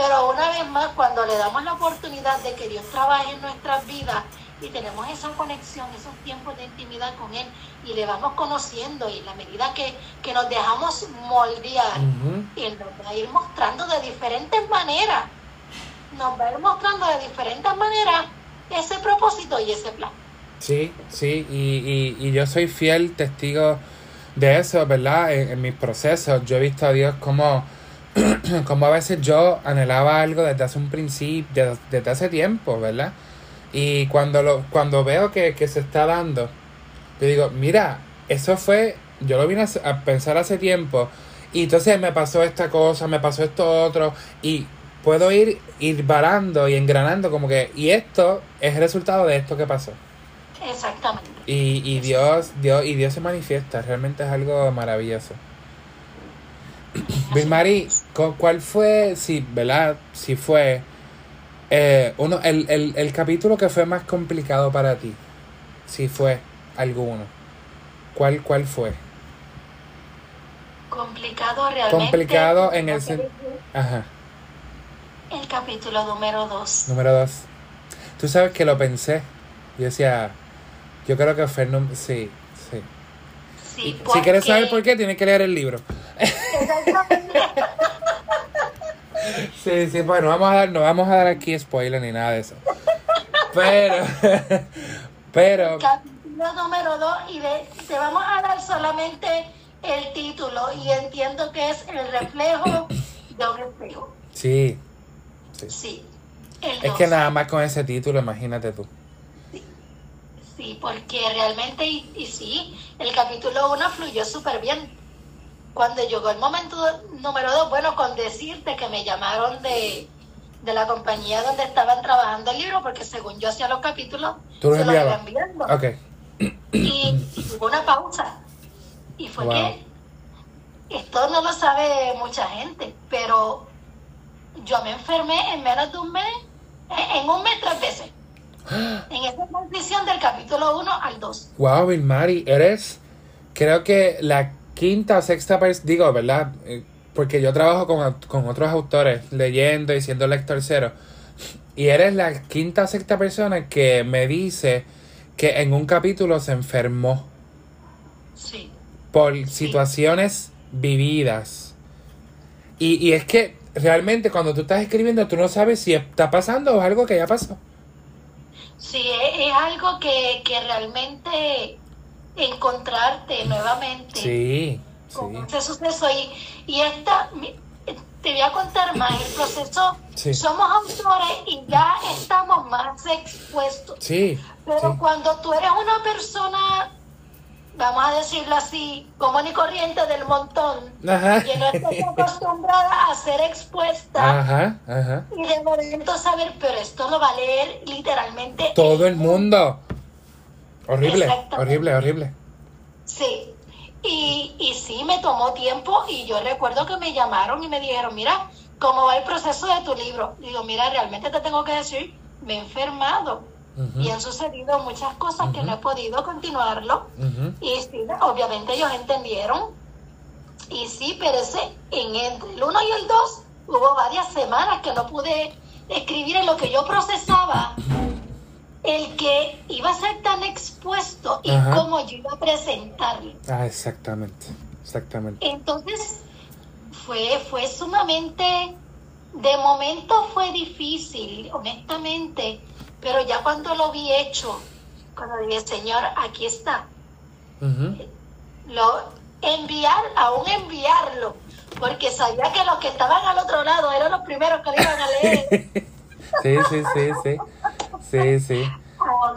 pero una vez más, cuando le damos la oportunidad de que Dios trabaje en nuestras vidas y tenemos esa conexión, esos tiempos de intimidad con Él y le vamos conociendo y en la medida que, que nos dejamos moldear, ujú, Él nos va a ir mostrando de diferentes maneras, nos va a ir mostrando de diferentes maneras ese propósito y ese plan. sí, sí, y, y, y yo soy fiel testigo de eso, ¿verdad? En, en mis procesos, yo he visto a Dios como, como a veces yo anhelaba algo desde hace un principio, desde, desde hace tiempo, ¿verdad? Y cuando lo, cuando veo que, que se está dando, yo digo, mira, eso fue, yo lo vine a, pensar hace tiempo, y entonces me pasó esta cosa, me pasó esto otro, y puedo ir, ir varando y engranando como que, y esto es el resultado de esto que pasó. Exactamente. Y, y Dios, Dios, y Dios se manifiesta, realmente es algo maravilloso. Vilmari, ¿cu- ¿cuál fue, si, verdad, si fue eh, uno, el, el, el capítulo que fue más complicado para ti? Si fue alguno. ¿Cuál, cuál fue? Complicado realmente. Complicado en el sen- Ajá, El capítulo número 2. número dos. Tú sabes que lo pensé. Yo decía, yo creo que fue el número, sí, sí. Sí, Si quieres porque- saber por qué, tienes que leer el libro. Exactamente. Sí, sí, bueno, vamos a dar, no vamos a dar aquí spoiler ni nada de eso. Pero, pero, Capítulo número 2 y de- te vamos a dar solamente el título y entiendo que es el reflejo de un espejo. sí, sí. Sí, Es que nada más con ese título, imagínate tú. Sí, porque realmente, y, y sí, el capítulo 1 fluyó súper bien. Cuando llegó el momento número 2, bueno, con decirte que me llamaron de, de la compañía donde estaban trabajando el libro, porque según yo hacía los capítulos, ¿Tú se los iba enviando. Ok, y hubo una pausa. Y fue Wow. que esto no lo sabe mucha gente, pero yo me enfermé en menos de un mes, en un mes tres veces. En esa transición del capítulo 1 al 2. wow, Vilmari, eres, creo que la quinta o sexta persona, digo, ¿verdad? Eh, Porque yo trabajo con, con otros autores, leyendo y siendo lector cero. Y eres la quinta o sexta persona que me dice que en un capítulo se enfermó. Sí, por situaciones vividas. Y, y es que realmente cuando tú estás escribiendo, tú no sabes si está pasando o algo que ya pasó. Sí, es, es algo que, que realmente encontrarte nuevamente Sí, con sí. ese suceso. Y, y esta, te voy a contar más, el proceso, Sí. somos autores y ya estamos más expuestos. Sí, Pero sí. cuando tú eres una persona, vamos a decirlo así, común y corriente del montón, Ajá. que no estás acostumbrada a ser expuesta Ajá, ajá. y de momento saber, pero esto lo va a leer literalmente Todo el mundo. Horrible, horrible, horrible. Sí. Y, y sí, me tomó tiempo y yo recuerdo que me llamaron y me dijeron, mira, ¿cómo va el proceso de tu libro? Digo, mira, realmente te tengo que decir, me he enfermado y han sucedido muchas cosas que no he podido continuarlo. Y sí, obviamente ellos entendieron. Y sí, pero ese, en entre el 1 y el 2 hubo varias semanas que no pude escribir en lo que yo procesaba. El que iba a ser tan expuesto y Ajá. cómo yo iba a presentarlo. Ah, exactamente, exactamente. Entonces, fue, fue sumamente, de momento fue difícil, honestamente, pero ya cuando lo vi hecho, cuando dije, Señor, aquí está, lo enviar, aún enviarlo, porque sabía que los que estaban al otro lado eran los primeros que lo iban a leer. Sí, sí, sí, sí. Sí, sí.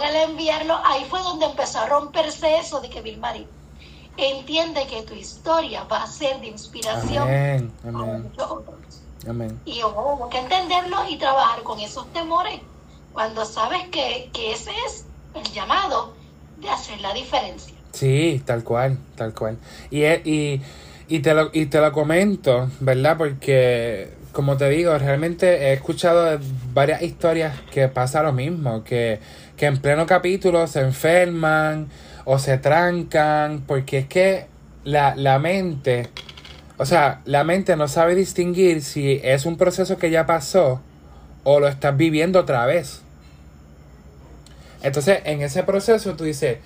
el enviarlo, ahí fue donde empezó a romperse eso de que Vilmari entiende que tu historia va a ser de inspiración Amén, para amén, muchos otros. amén. Y hubo que entenderlo y trabajar con esos temores cuando sabes que, que ese es el llamado de hacer la diferencia. Sí, tal cual, tal cual. Y, y, y, te lo, y te lo comento, ¿verdad? Porque, como te digo, realmente he escuchado varias historias que pasa lo mismo, que, que en pleno capítulo se enferman o se trancan, porque es que la, la mente, o sea, la mente no sabe distinguir si es un proceso que ya pasó o lo estás viviendo otra vez. Entonces, en ese proceso tú dices,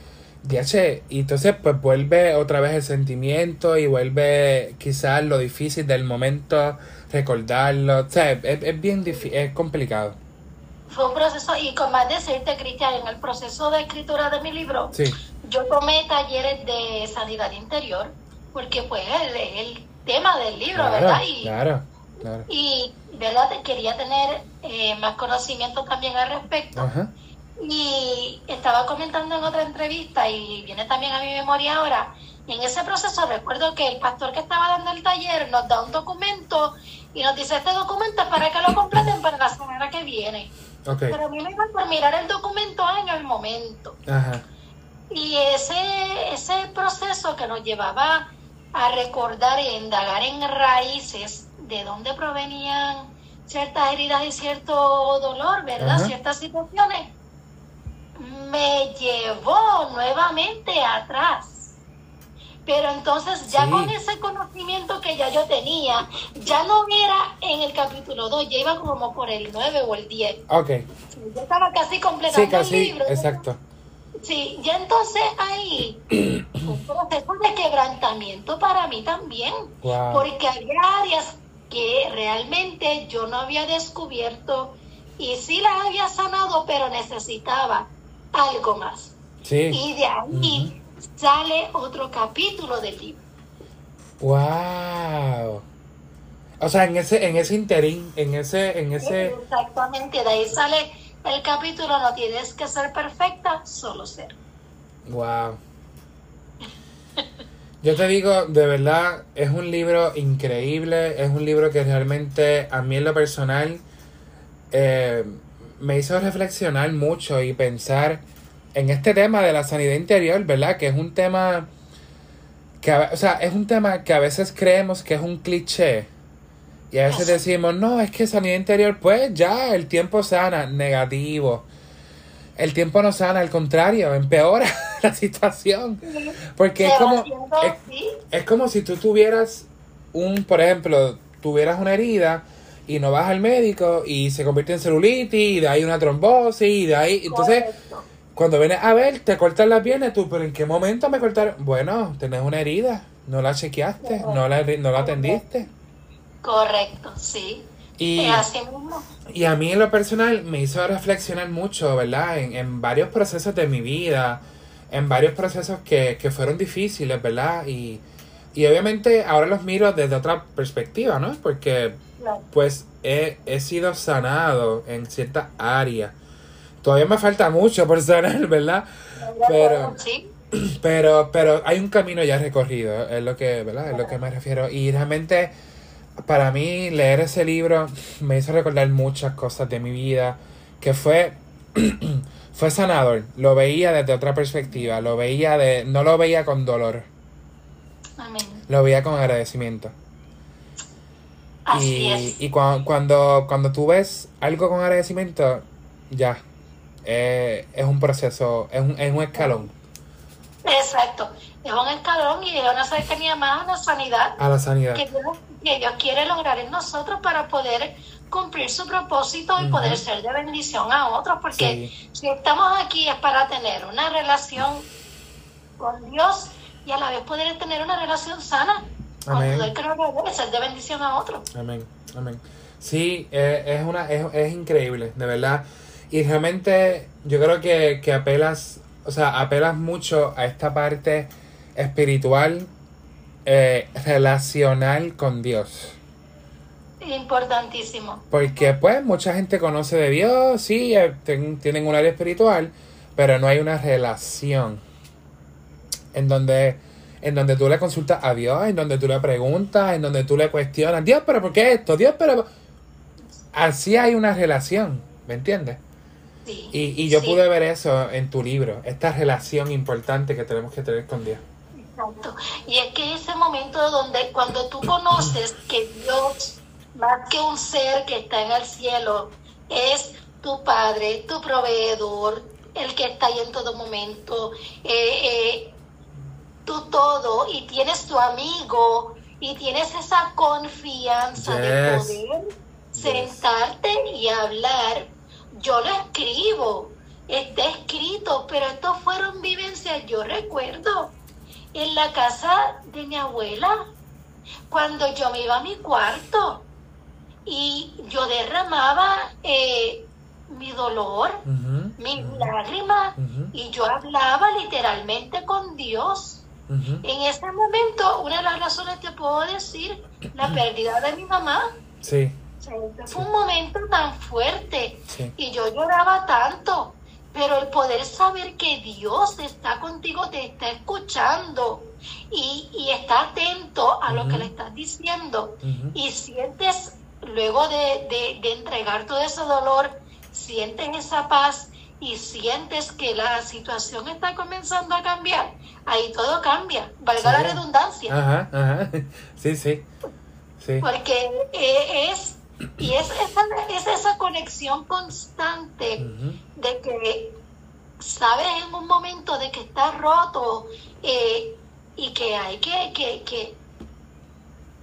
Diache, y entonces pues vuelve otra vez el sentimiento y vuelve quizás lo difícil del momento, recordarlo. O sea, es, es bien difícil, es complicado. Fue un proceso, y con más decirte, Cristian, en el proceso de escritura de mi libro, Sí, yo tomé talleres de sanidad interior, porque pues es el, el tema del libro, claro, ¿verdad? Y, claro, claro. y ¿verdad? Quería tener eh, más conocimiento también al respecto. Ajá, Y estaba comentando en otra entrevista y viene también a mi memoria ahora. Y en ese proceso recuerdo que el pastor que estaba dando el taller nos da un documento y nos dice, este documento es para que lo completen para la semana que viene. Pero a mí me iba por mirar el documento en el momento. ajá, Y ese, ese proceso que nos llevaba a recordar e indagar en raíces de dónde provenían ciertas heridas y cierto dolor, ¿verdad? Ajá. Ciertas situaciones, me llevó nuevamente atrás. Pero entonces ya Sí. con ese conocimiento que ya yo tenía, ya no era en el capítulo 2, ya iba como por el 9 o el 10. ok. Yo estaba casi completando Sí, casi, el libro. exacto. Sí, ya entonces ahí un proceso de quebrantamiento para mí también, Wow. porque había áreas que realmente yo no había descubierto y sí las había sanado, pero necesitaba algo más. Sí, Y de ahí sale otro capítulo del libro. wow. O sea, en ese, en ese interín, en ese, en ese, Exactamente, de ahí sale el capítulo, no tienes que ser perfecta, solo ser. Wow. Yo te digo, de verdad, es un libro increíble, es un libro que realmente a mí en lo personal eh, me hizo reflexionar mucho y pensar en este tema de la sanidad interior, ¿verdad? Que es un tema que, a o sea, es un tema que a veces creemos que es un cliché. Y a veces decimos, no, es que sanidad interior, pues ya, el tiempo sana, negativo. El tiempo no sana, al contrario, empeora la situación. Porque es como, es, como si tú tuvieras un, por ejemplo, tuvieras una herida y no vas al médico y se convierte en celulitis y de ahí una trombosis y de ahí, entonces correcto. Cuando vienes a ver te cortan las piernas tú, pero ¿en qué momento me cortaron? Bueno, tenés una herida, no la chequeaste, no la, no la atendiste. Correcto, sí. Y, Es así mismo. y a mí en lo personal me hizo reflexionar mucho, ¿verdad? En, en varios procesos de mi vida, en varios procesos que, que fueron difíciles, ¿verdad? Y, y obviamente ahora los miro desde otra perspectiva, ¿no? Porque pues he, he sido sanado en ciertas áreas. Todavía me falta mucho por sanar, ¿verdad? Pero- Pero, pero hay un camino ya recorrido, es lo que, ¿verdad? Es lo que me refiero. Y realmente, para mí, leer ese libro me hizo recordar muchas cosas de mi vida, que fue, fue sanador. Lo veía desde otra perspectiva, lo veía de, no lo veía con dolor, amén. lo veía con agradecimiento. Así y es. y cua- cuando, cuando tú ves algo con agradecimiento, ya, eh, es un proceso, es un, es un escalón Exacto. Es un escalón y es una cercanía más a la sanidad a la sanidad. que Dios, que Dios quiere lograr en nosotros para poder cumplir su propósito y poder ser de bendición a otros. Porque Sí. si estamos aquí es para tener una relación con Dios y a la vez poder tener una relación sana con Amén. todo el que ser de bendición a otros. Amén, amén. Sí, eh, es, una, es, es increíble, de verdad. Y realmente yo creo que, que apelas, o sea, apelas mucho a esta parte espiritual, eh, relacional con Dios. Importantísimo. Porque pues mucha gente conoce de Dios, sí, eh, ten- tienen un área espiritual, pero no hay una relación en donde, en donde tú le consultas a Dios, en donde tú le preguntas, en donde tú le cuestionas, Dios, pero ¿por qué esto? Dios, pero... Así hay una relación, ¿me entiendes? Sí. Y, y yo Sí. pude ver eso en tu libro, esta relación importante que tenemos que tener con Dios. Exacto. Y es que ese momento donde cuando tú conoces que Dios, más que un ser que está en el cielo, es tu Padre, tu proveedor, el que está ahí en todo momento, eh, eh, tu todo, y tienes tu amigo, y tienes esa confianza de poder Yes. sentarte y hablar. Yo lo escribo, está escrito, pero estos fueron vivencias, yo recuerdo en la casa de mi abuela, cuando yo me iba a mi cuarto y yo derramaba eh, mi dolor, mis lágrimas, y yo hablaba literalmente con Dios. En ese momento, una de las razones te puedo decir, la pérdida de mi mamá, Sí, o sea, ese fue un momento tan fuerte sí. y yo lloraba tanto, pero el poder saber que Dios está contigo, te está escuchando y, y está atento a lo que le estás diciendo y sientes, luego de, de- de entregar todo ese dolor, sientes esa paz y sientes que la situación está comenzando a cambiar, ahí todo cambia, valga la redundancia. Ajá, ajá. Sí, sí. Sí. Porque eh, es, y es esa, es esa conexión constante de que sabes en un momento de que estás roto eh, y que hay que, que, que,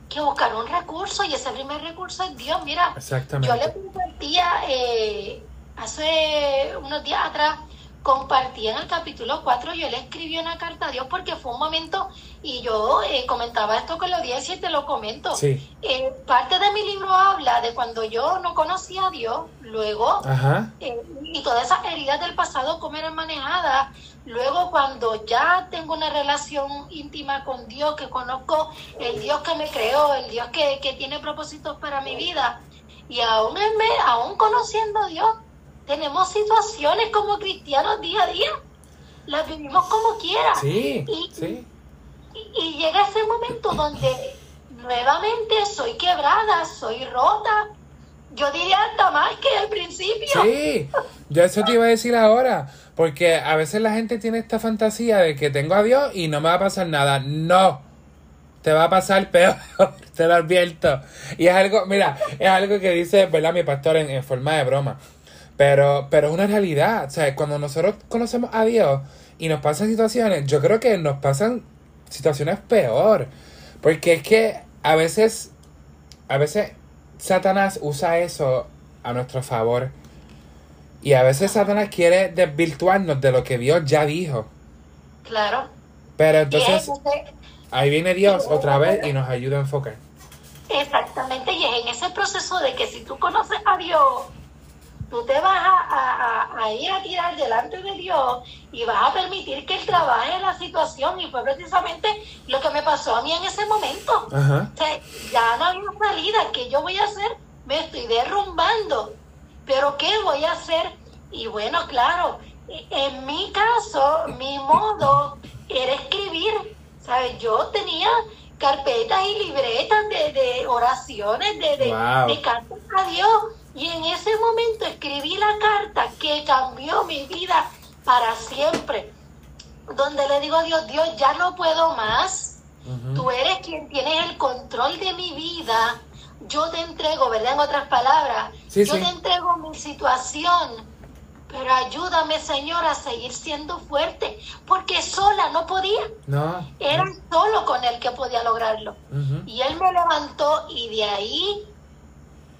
que buscar un recurso y ese primer recurso es Dios. Mira, yo le compartía eh, hace unos días atrás, compartí en el capítulo 4, yo le escribí una carta a Dios porque fue un momento y yo eh, comentaba esto con la audiencia y te lo comento. Sí. Eh, parte de mi libro habla de cuando yo no conocía a Dios, luego eh, y todas esas heridas del pasado, cómo eran manejadas. Luego, cuando ya tengo una relación íntima con Dios, que conozco el Dios que me creó, el Dios que, que tiene propósitos para mi vida, y aún, en me- aún conociendo a Dios, tenemos situaciones como cristianos día a día. Las vivimos como quiera. Sí. Y- Sí. Y, y llega ese momento donde nuevamente soy quebrada, soy rota. Yo diría hasta más que al principio. Sí. Yo eso te iba a decir ahora. Porque a veces la gente tiene esta fantasía de que tengo a Dios y no me va a pasar nada. No. Te va a pasar peor. Te lo advierto. Y es algo, mira, es algo que dice, ¿verdad? Mi pastor en, en forma de broma. Pero, pero es una realidad. O sea, cuando nosotros conocemos a Dios y nos pasan situaciones, yo creo que nos pasan situaciones peor. Porque es que a veces, a veces Satanás usa eso a nuestro favor. Y a veces Satanás quiere desvirtuarnos de lo que Dios ya dijo. Claro. Pero entonces es- ahí viene Dios otra vez y nos ayuda a enfocar. Exactamente, y es en ese proceso de que si tú conoces a Dios, tú te vas a, ir a tirar delante de Dios y vas a permitir que Él trabaje la situación. Y fue precisamente lo que me pasó a mí en ese momento. O sea, ya no había salida. ¿Qué yo voy a hacer? Me estoy derrumbando. Pero ¿qué voy a hacer? Y bueno, claro, en mi caso, mi modo era escribir. ¿Sabes? Yo tenía carpetas y libretas de, oraciones, de, de, de cartas a Dios y en ese momento escribí la carta que cambió mi vida para siempre, donde le digo a Dios, Dios, ya no puedo más, tú eres quien tienes el control de mi vida, yo te entrego, ¿verdad? En otras palabras, yo te entrego mi situación, pero ayúdame, Señor, a seguir siendo fuerte, porque sola no podía. No. Era solo con Él que podía lograrlo. Y Él me levantó y de ahí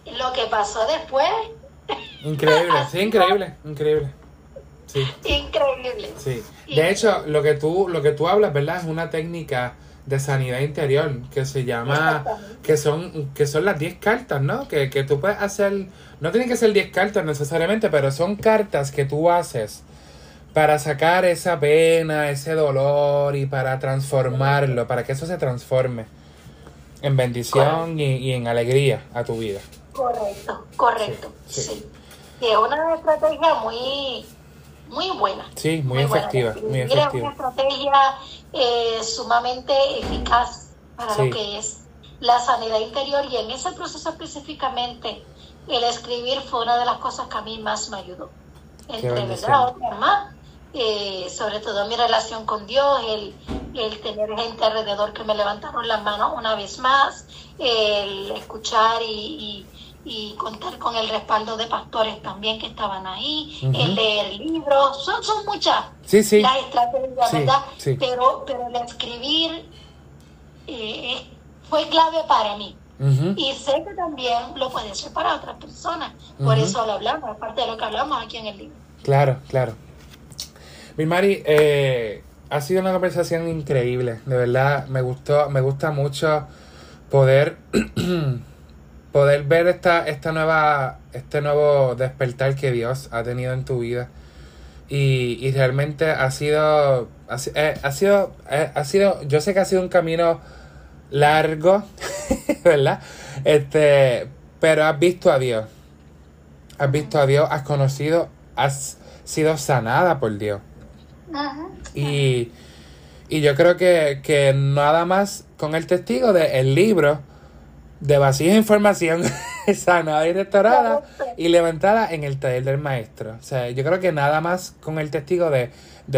lo que pasó después. Increíble, sí, increíble, increíble. Sí. Increíble. Sí. De hecho, lo que tú, lo que tú hablas, ¿verdad? Es una técnica de sanidad interior que se llama que son que son las 10 cartas, ¿no? Que, que tú puedes hacer no tienen que ser 10 cartas necesariamente, pero son cartas que tú haces para sacar esa pena, ese dolor y para transformarlo, para que eso se transforme en bendición y, y en alegría a tu vida. Correcto, correcto, sí. es una estrategia muy, muy buena. Sí, muy, efectiva. Muy efectiva. Es una estrategia eh, sumamente eficaz para lo que es la sanidad interior y en ese proceso específicamente el escribir fue una de las cosas que a mí más me ayudó. Entre verdad, otras más, eh, sobre todo mi relación con Dios, el, el tener gente alrededor que me levantaron las manos una vez más, el escuchar y y contar con el respaldo de pastores también que estaban ahí, el leer libros, son, son muchas las estrategias, ¿verdad? Pero, pero el escribir eh, fue clave para mí. Y sé que también lo puede ser para otras personas. Por eso lo hablamos, aparte de lo que hablamos aquí en el libro. Claro, claro. Mi Mari, eh, ha sido una conversación increíble. De verdad, me gustó, me gusta mucho poder poder ver esta, esta nueva, este nuevo despertar que Dios ha tenido en tu vida. Y, y realmente ha sido, ha, eh, sido, eh, ha sido, yo sé que ha sido un camino largo, ¿verdad? Este, pero has visto a Dios. Has visto a Dios, has conocido, has sido sanada por Dios. Y, y yo creo que, que nada más con el testigo del libro, de vacía información sanada y restaurada y levantada en el taller del maestro. O sea, yo creo que nada más con el testigo de,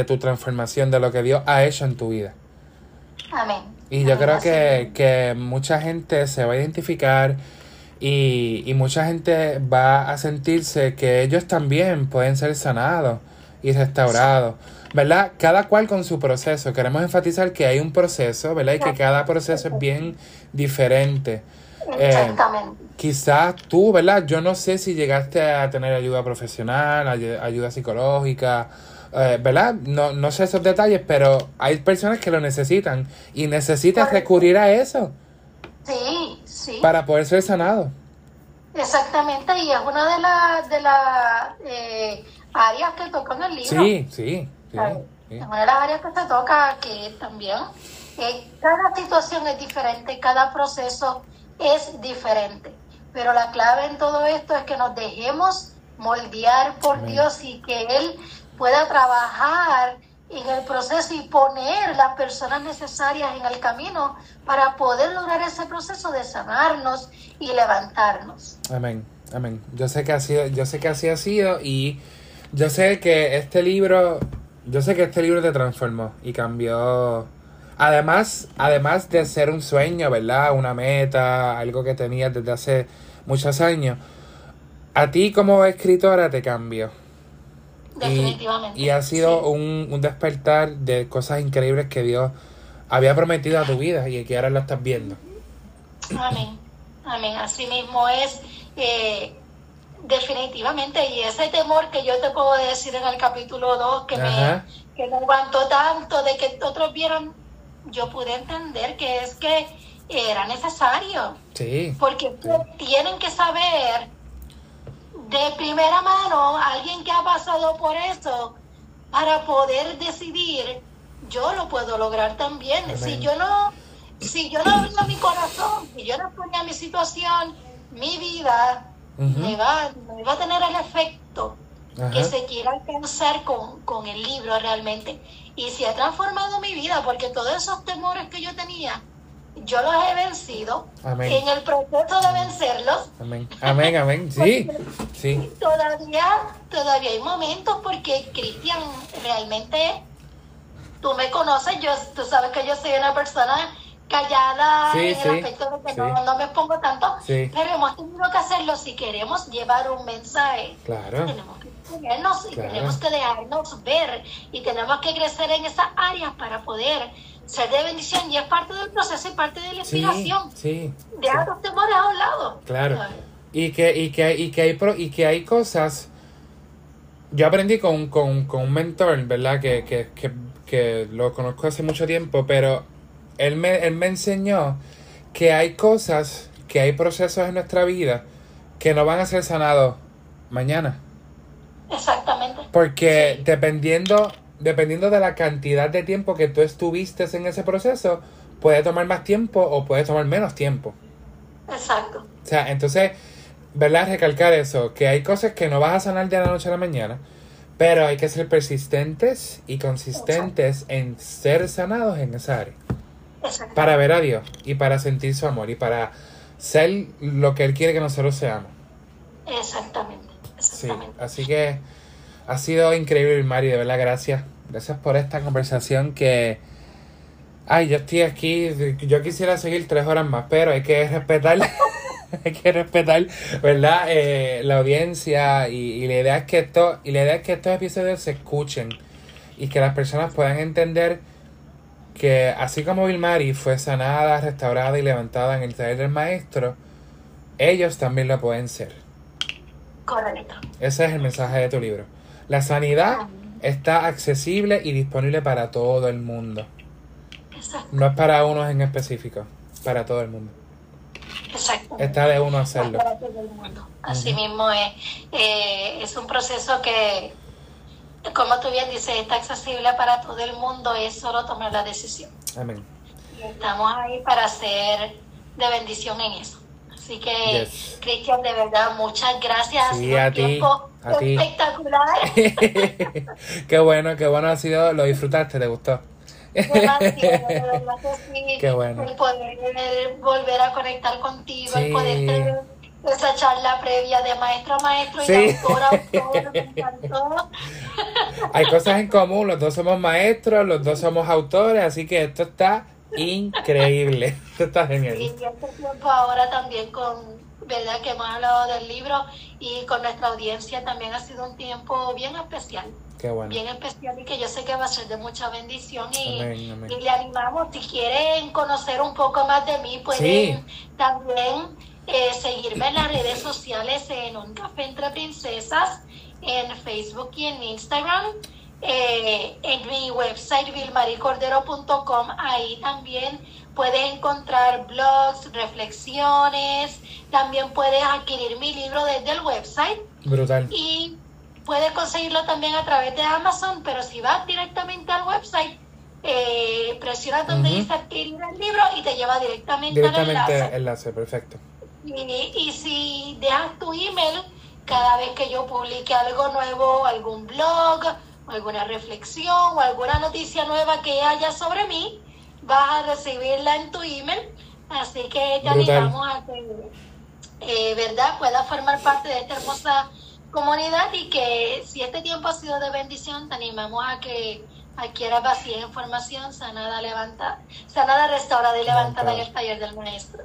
tu transformación, de lo que Dios ha hecho en tu vida. Amén. Y yo creo que, que, mucha gente se va a identificar y, y mucha gente va a sentirse que ellos también pueden ser sanados y restaurados. ¿verdad? Cada cual con su proceso. Queremos enfatizar que hay un proceso, ¿verdad? Y que cada proceso es bien diferente. Eh, Exactamente. quizás tú, ¿verdad? Yo no sé si llegaste a tener ayuda profesional, ayuda psicológica, eh, ¿verdad? No, no sé esos detalles, pero hay personas que lo necesitan y necesitas recurrir a eso. Sí, sí. Para poder ser sanado. Exactamente, y es una de las de las eh, áreas que toca en el libro. Sí, sí. Es una de las áreas que se toca que también cada situación es diferente, cada proceso es diferente. Pero la clave en todo esto es que nos dejemos moldear por Dios y que Él pueda trabajar en el proceso y poner las personas necesarias en el camino para poder lograr ese proceso de sanarnos y levantarnos. Amén, amén. Yo sé que sido, yo sé que así ha sido y yo sé que este libro, yo sé que este libro te transformó y cambió Además, además de ser un sueño, ¿verdad? Una meta, algo que tenías desde hace muchos años, a ti como escritora te cambió. Definitivamente. Y, ha sido un, un, despertar de cosas increíbles que Dios había prometido a tu vida y que ahora lo estás viendo. Amén. Amén. Así mismo es. Eh, definitivamente. Y ese temor que yo te puedo decir en el capítulo 2, que me, que me aguantó tanto de que otros vieran yo pude entender que es que era necesario. Sí. Porque tienen que saber de primera mano, alguien que ha pasado por eso, para poder decidir, yo lo puedo lograr también. Si yo no, si yo no abro mi corazón, si yo no ponía mi situación, mi vida, me, va, me va a tener el efecto que se quiera alcanzar con, con el libro realmente. Y si ha transformado mi vida, porque todos esos temores que yo tenía, yo los he vencido. Amén. En el proceso de vencerlos. Amén, amén, amén. Sí, sí. Todavía, todavía hay momentos porque Cristian realmente, tú me conoces, yo, tú sabes que yo soy una persona callada en el aspecto de que no, me pongo tanto, pero hemos tenido que hacerlo si queremos llevar un mensaje. Claro. Tenemos que ponernos y tenemos que dejarnos ver y tenemos que crecer en esas áreas para poder ser de bendición y es parte del proceso y parte de la inspiración. Sí, Deja sí. tus temores a un lado. Claro. Y que, y que, y que hay y que hay cosas. Yo aprendí con, con, con un mentor, ¿verdad? Que, que, que, que, lo conozco hace mucho tiempo, pero él me, él me enseñó que hay cosas, que hay procesos en nuestra vida que no van a ser sanados mañana. Exactamente. Porque dependiendo dependiendo de la cantidad de tiempo que tú estuviste en ese proceso, puede tomar más tiempo o puede tomar menos tiempo. Exacto. O sea, entonces, ¿verdad? Recalcar eso, que hay cosas que no vas a sanar de la noche a la mañana, pero hay que ser persistentes y consistentes en ser sanados en esa área. Exacto. Para ver a Dios y para sentir su amor y para ser lo que Él quiere que nosotros seamos. Exactamente. Sí, así que ha sido increíble, Mari, de verdad, gracias. Gracias por esta conversación que... Ay, yo estoy aquí, yo quisiera seguir tres horas más, pero hay que respetar, hay que respetar, ¿verdad? Eh, la audiencia y, la idea es que esto, y la idea que estos episodios se escuchen y que las personas puedan entender que así como Vilmari fue sanada, restaurada y levantada en el taller del maestro, ellos también lo pueden ser. Correcto. Ese es el mensaje de tu libro. La sanidad está accesible y disponible para todo el mundo. Exacto. No es para unos en específico, para todo el mundo. Exacto. Está de uno hacerlo. Para todo el mundo. Así mismo es. Eh, es un proceso que, como tú bien dices, está accesible para todo el mundo, es solo tomar la decisión. Amén. Y estamos ahí para ser de bendición en eso. Así que, Cristian, de verdad, muchas gracias. Sí, a ti. A ti. Espectacular. qué bueno, qué bueno ha sido. Lo disfrutaste, ¿te gustó? Qué bueno. El poder volver a conectar contigo, el poder tener esa charla previa de maestro a maestro y de autor a autor, me encantó. Hay cosas en común, los dos somos maestros, los dos somos autores, así que esto está increíble. Esto está genial. Y este tiempo ahora también con verdad que hemos hablado del libro y con nuestra audiencia también ha sido un tiempo bien especial. Qué bueno. Bien especial y que yo sé que va a ser de mucha bendición y, y le animamos, si quieren conocer un poco más de mí, pueden también eh, seguirme en las redes sociales en Un Café Entre Princesas, en Facebook y en Instagram. Eh, en mi website vilmaricordero.com, ahí también puedes encontrar blogs, reflexiones, también puedes adquirir mi libro desde el website. Brutal. Y puedes conseguirlo también a través de Amazon, pero si vas directamente al website, eh, presiona donde dice adquirir el libro y te lleva directamente, al enlace. enlace. perfecto. Y, y si dejas tu email, cada vez que yo publique algo nuevo, algún blog, alguna reflexión o alguna noticia nueva que haya sobre mí, vas a recibirla en tu email. Así que te animamos a que, eh, ¿verdad?, puedas formar parte de esta hermosa comunidad y que si este tiempo ha sido de bendición, te animamos a que adquieras vacía información sanada, levantada, sanada, restaurada y levantada en el taller del maestro.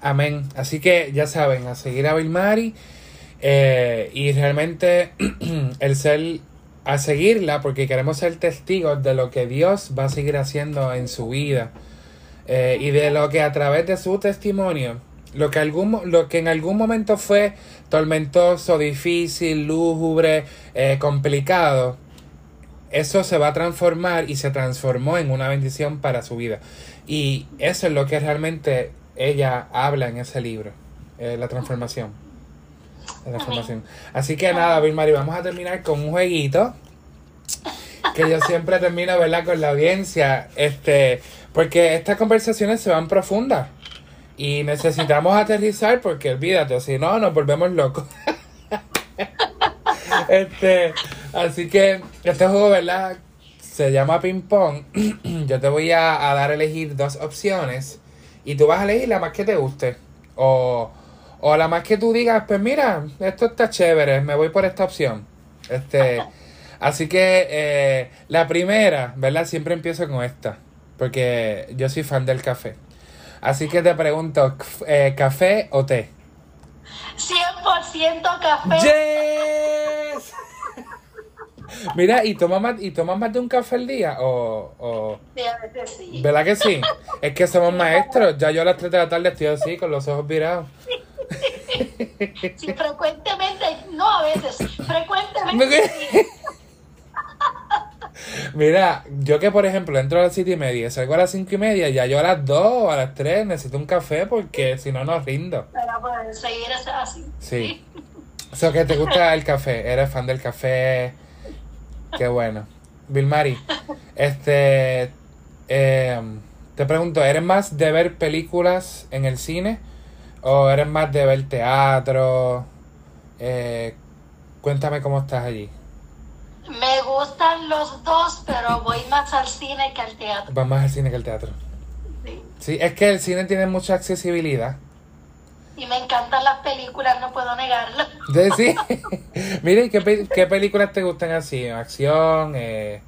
Amén. Así que ya saben, a seguir a Vilmari eh, y realmente el ser a seguirla porque queremos ser testigos de lo que Dios va a seguir haciendo en su vida eh, y de lo que a través de su testimonio, lo que, algún, lo que en algún momento fue tormentoso, difícil, lúgubre, eh, complicado, eso se va a transformar y se transformó en una bendición para su vida. Y eso es lo que realmente ella habla en ese libro, eh, la transformación. La transformación. Así que nada, Vilmari, vamos a terminar con un jueguito que yo siempre termino, ¿verdad? Con la audiencia, este, porque estas conversaciones se van profundas y necesitamos aterrizar porque olvídate, si no, nos volvemos locos. este, así que este juego, ¿verdad? Se llama ping pong. Yo te voy a, a, dar a elegir dos opciones y tú vas a elegir la más que te guste. O, o la más que tú digas, pues mira, esto está chévere, me voy por esta opción. Este, así que eh, la primera, ¿verdad? Siempre empiezo con esta, porque yo soy fan del café. Así que te pregunto, eh, ¿café o té? 100% café. ¡Yes! Mira, ¿y tomas más, ¿y tomas más de un café al día? O, o... Sí, a veces sí. ¿Verdad que sí? Es que somos maestros. Ya yo a las 3 de la tarde estoy así, con los ojos virados. Sí, frecuentemente, no a veces, frecuentemente. sí. Mira, yo que por ejemplo entro a las 7 y media, salgo a las 5 y media, ya yo a las 2 o a las 3 necesito un café porque si no, no rindo. Para poder seguir así. Sí. O sea, que te gusta el café, eres fan del café. Qué bueno. Vilmari, este. eh, te pregunto, ¿eres más de ver películas en el cine? ¿O eres más de ver teatro? Eh, cuéntame cómo estás allí. Me gustan los dos, pero voy más al cine que al teatro. Vas más al cine que al teatro. Sí. Sí, es que el cine tiene mucha accesibilidad. Y me encantan las películas, no puedo negarlo. De- Sí. Mire, ¿y ¿qué, ¿qué películas te gustan así? ¿Acción? Eh,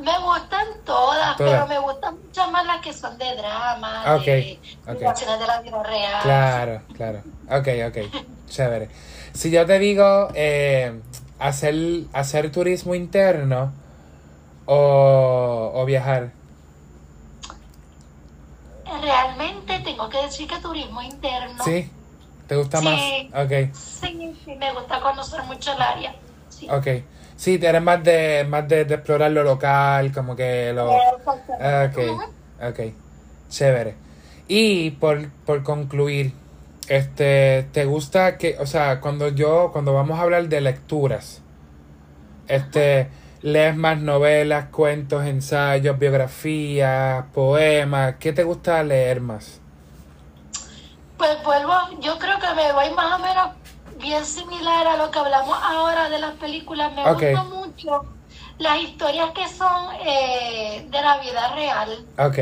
Me gustan todas, Todas. pero me gustan mucho más las que son de drama, Ah, ok, de situaciones de la vida real. Claro, claro. Ok, ok. Chévere. Si yo te digo eh, hacer, hacer turismo interno o, o viajar. Realmente tengo que decir que turismo interno. ¿Sí? ¿Te gusta Sí. más? Ok, Sí, sí, me gusta conocer mucho el área. Sí. ok. Sí, eres más de, más de, de explorar lo local, como que lo... Ok, Ujú. ok. Chévere. Y por, por concluir, este, ¿te gusta que, o sea, cuando yo, cuando vamos a hablar de lecturas, este, lees más novelas, cuentos, ensayos, biografías, poemas, ¿qué te gusta leer más? Pues vuelvo, yo creo que me voy más o menos bien similar a lo que hablamos ahora de las películas. Me Ok. gustan mucho las historias que son eh, de la vida real. Ok,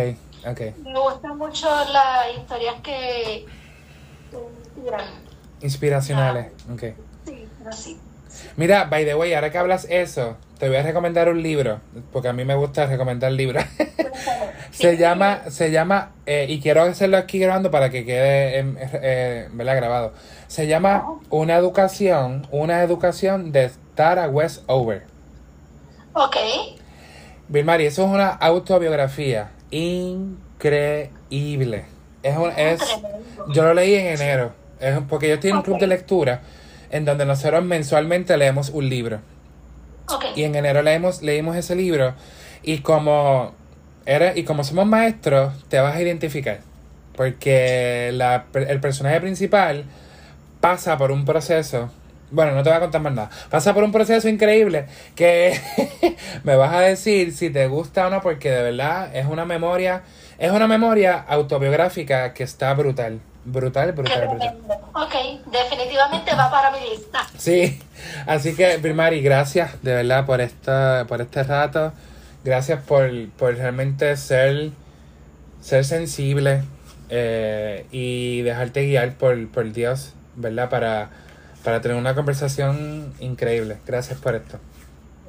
ok. Me gustan mucho las historias que inspiran. Inspiracionales, ok. Sí, pero sí. Mira, by the way, ahora que hablas eso, te voy a recomendar un libro, porque a mí me gusta recomendar libros. se llama, se llama, eh, y quiero hacerlo aquí grabando para que quede eh, ¿verdad? grabado. Se llama Una educación, una educación de Tara Westover. Ok, Vilmari, eso es una autobiografía increíble. Es un, es, tremendo. yo lo leí en enero, es, porque yo estoy en un club de lectura en donde nosotros mensualmente leemos un libro. Y en enero leímos, leímos ese libro y como eres, y como somos maestros, te vas a identificar. Porque la, el personaje principal pasa por un proceso. Bueno, no te voy a contar más nada. Pasa por un proceso increíble que me vas a decir si te gusta o no, porque de verdad es una memoria, es una memoria autobiográfica que está brutal. Brutal, brutal, brutal. Ok, definitivamente va para mi lista. Sí, así que, Primari, gracias de verdad por esta, por este rato. Gracias por, por realmente ser, ser sensible eh, y dejarte guiar por, por Dios, ¿verdad? Para, para tener una conversación increíble. Gracias por esto.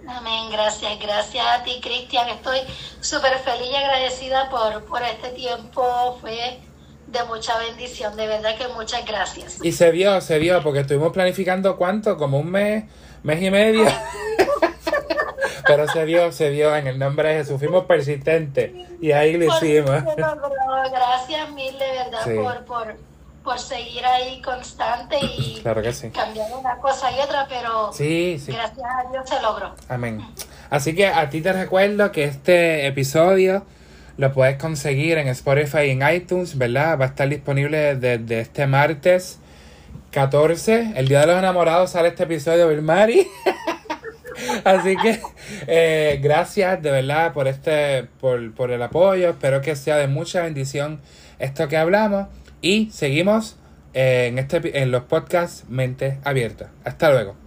Amén, gracias, gracias a ti, Cristian. Estoy súper feliz y agradecida por, por este tiempo. Fue de mucha bendición, de verdad que muchas gracias. Y se vio, se vio, porque estuvimos planificando cuánto, como un mes, mes y medio. Pero se vio, se vio en el nombre de Jesús. Fuimos persistentes y ahí lo hicimos. Gracias mil de verdad Sí. por, por, por seguir ahí constante y Claro que sí. cambiar una cosa y otra, pero Sí, sí. gracias a Dios se logró. Amén. Así que a ti te recuerdo que este episodio lo puedes conseguir en Spotify y en iTunes, ¿verdad? Va a estar disponible desde este martes 14. El Día de los Enamorados sale este episodio, Bill Mari. Así que eh, gracias de verdad por este, por, por el apoyo. Espero que sea de mucha bendición esto que hablamos. Y seguimos eh, en, este, en los podcasts Mente Abierta. Hasta luego.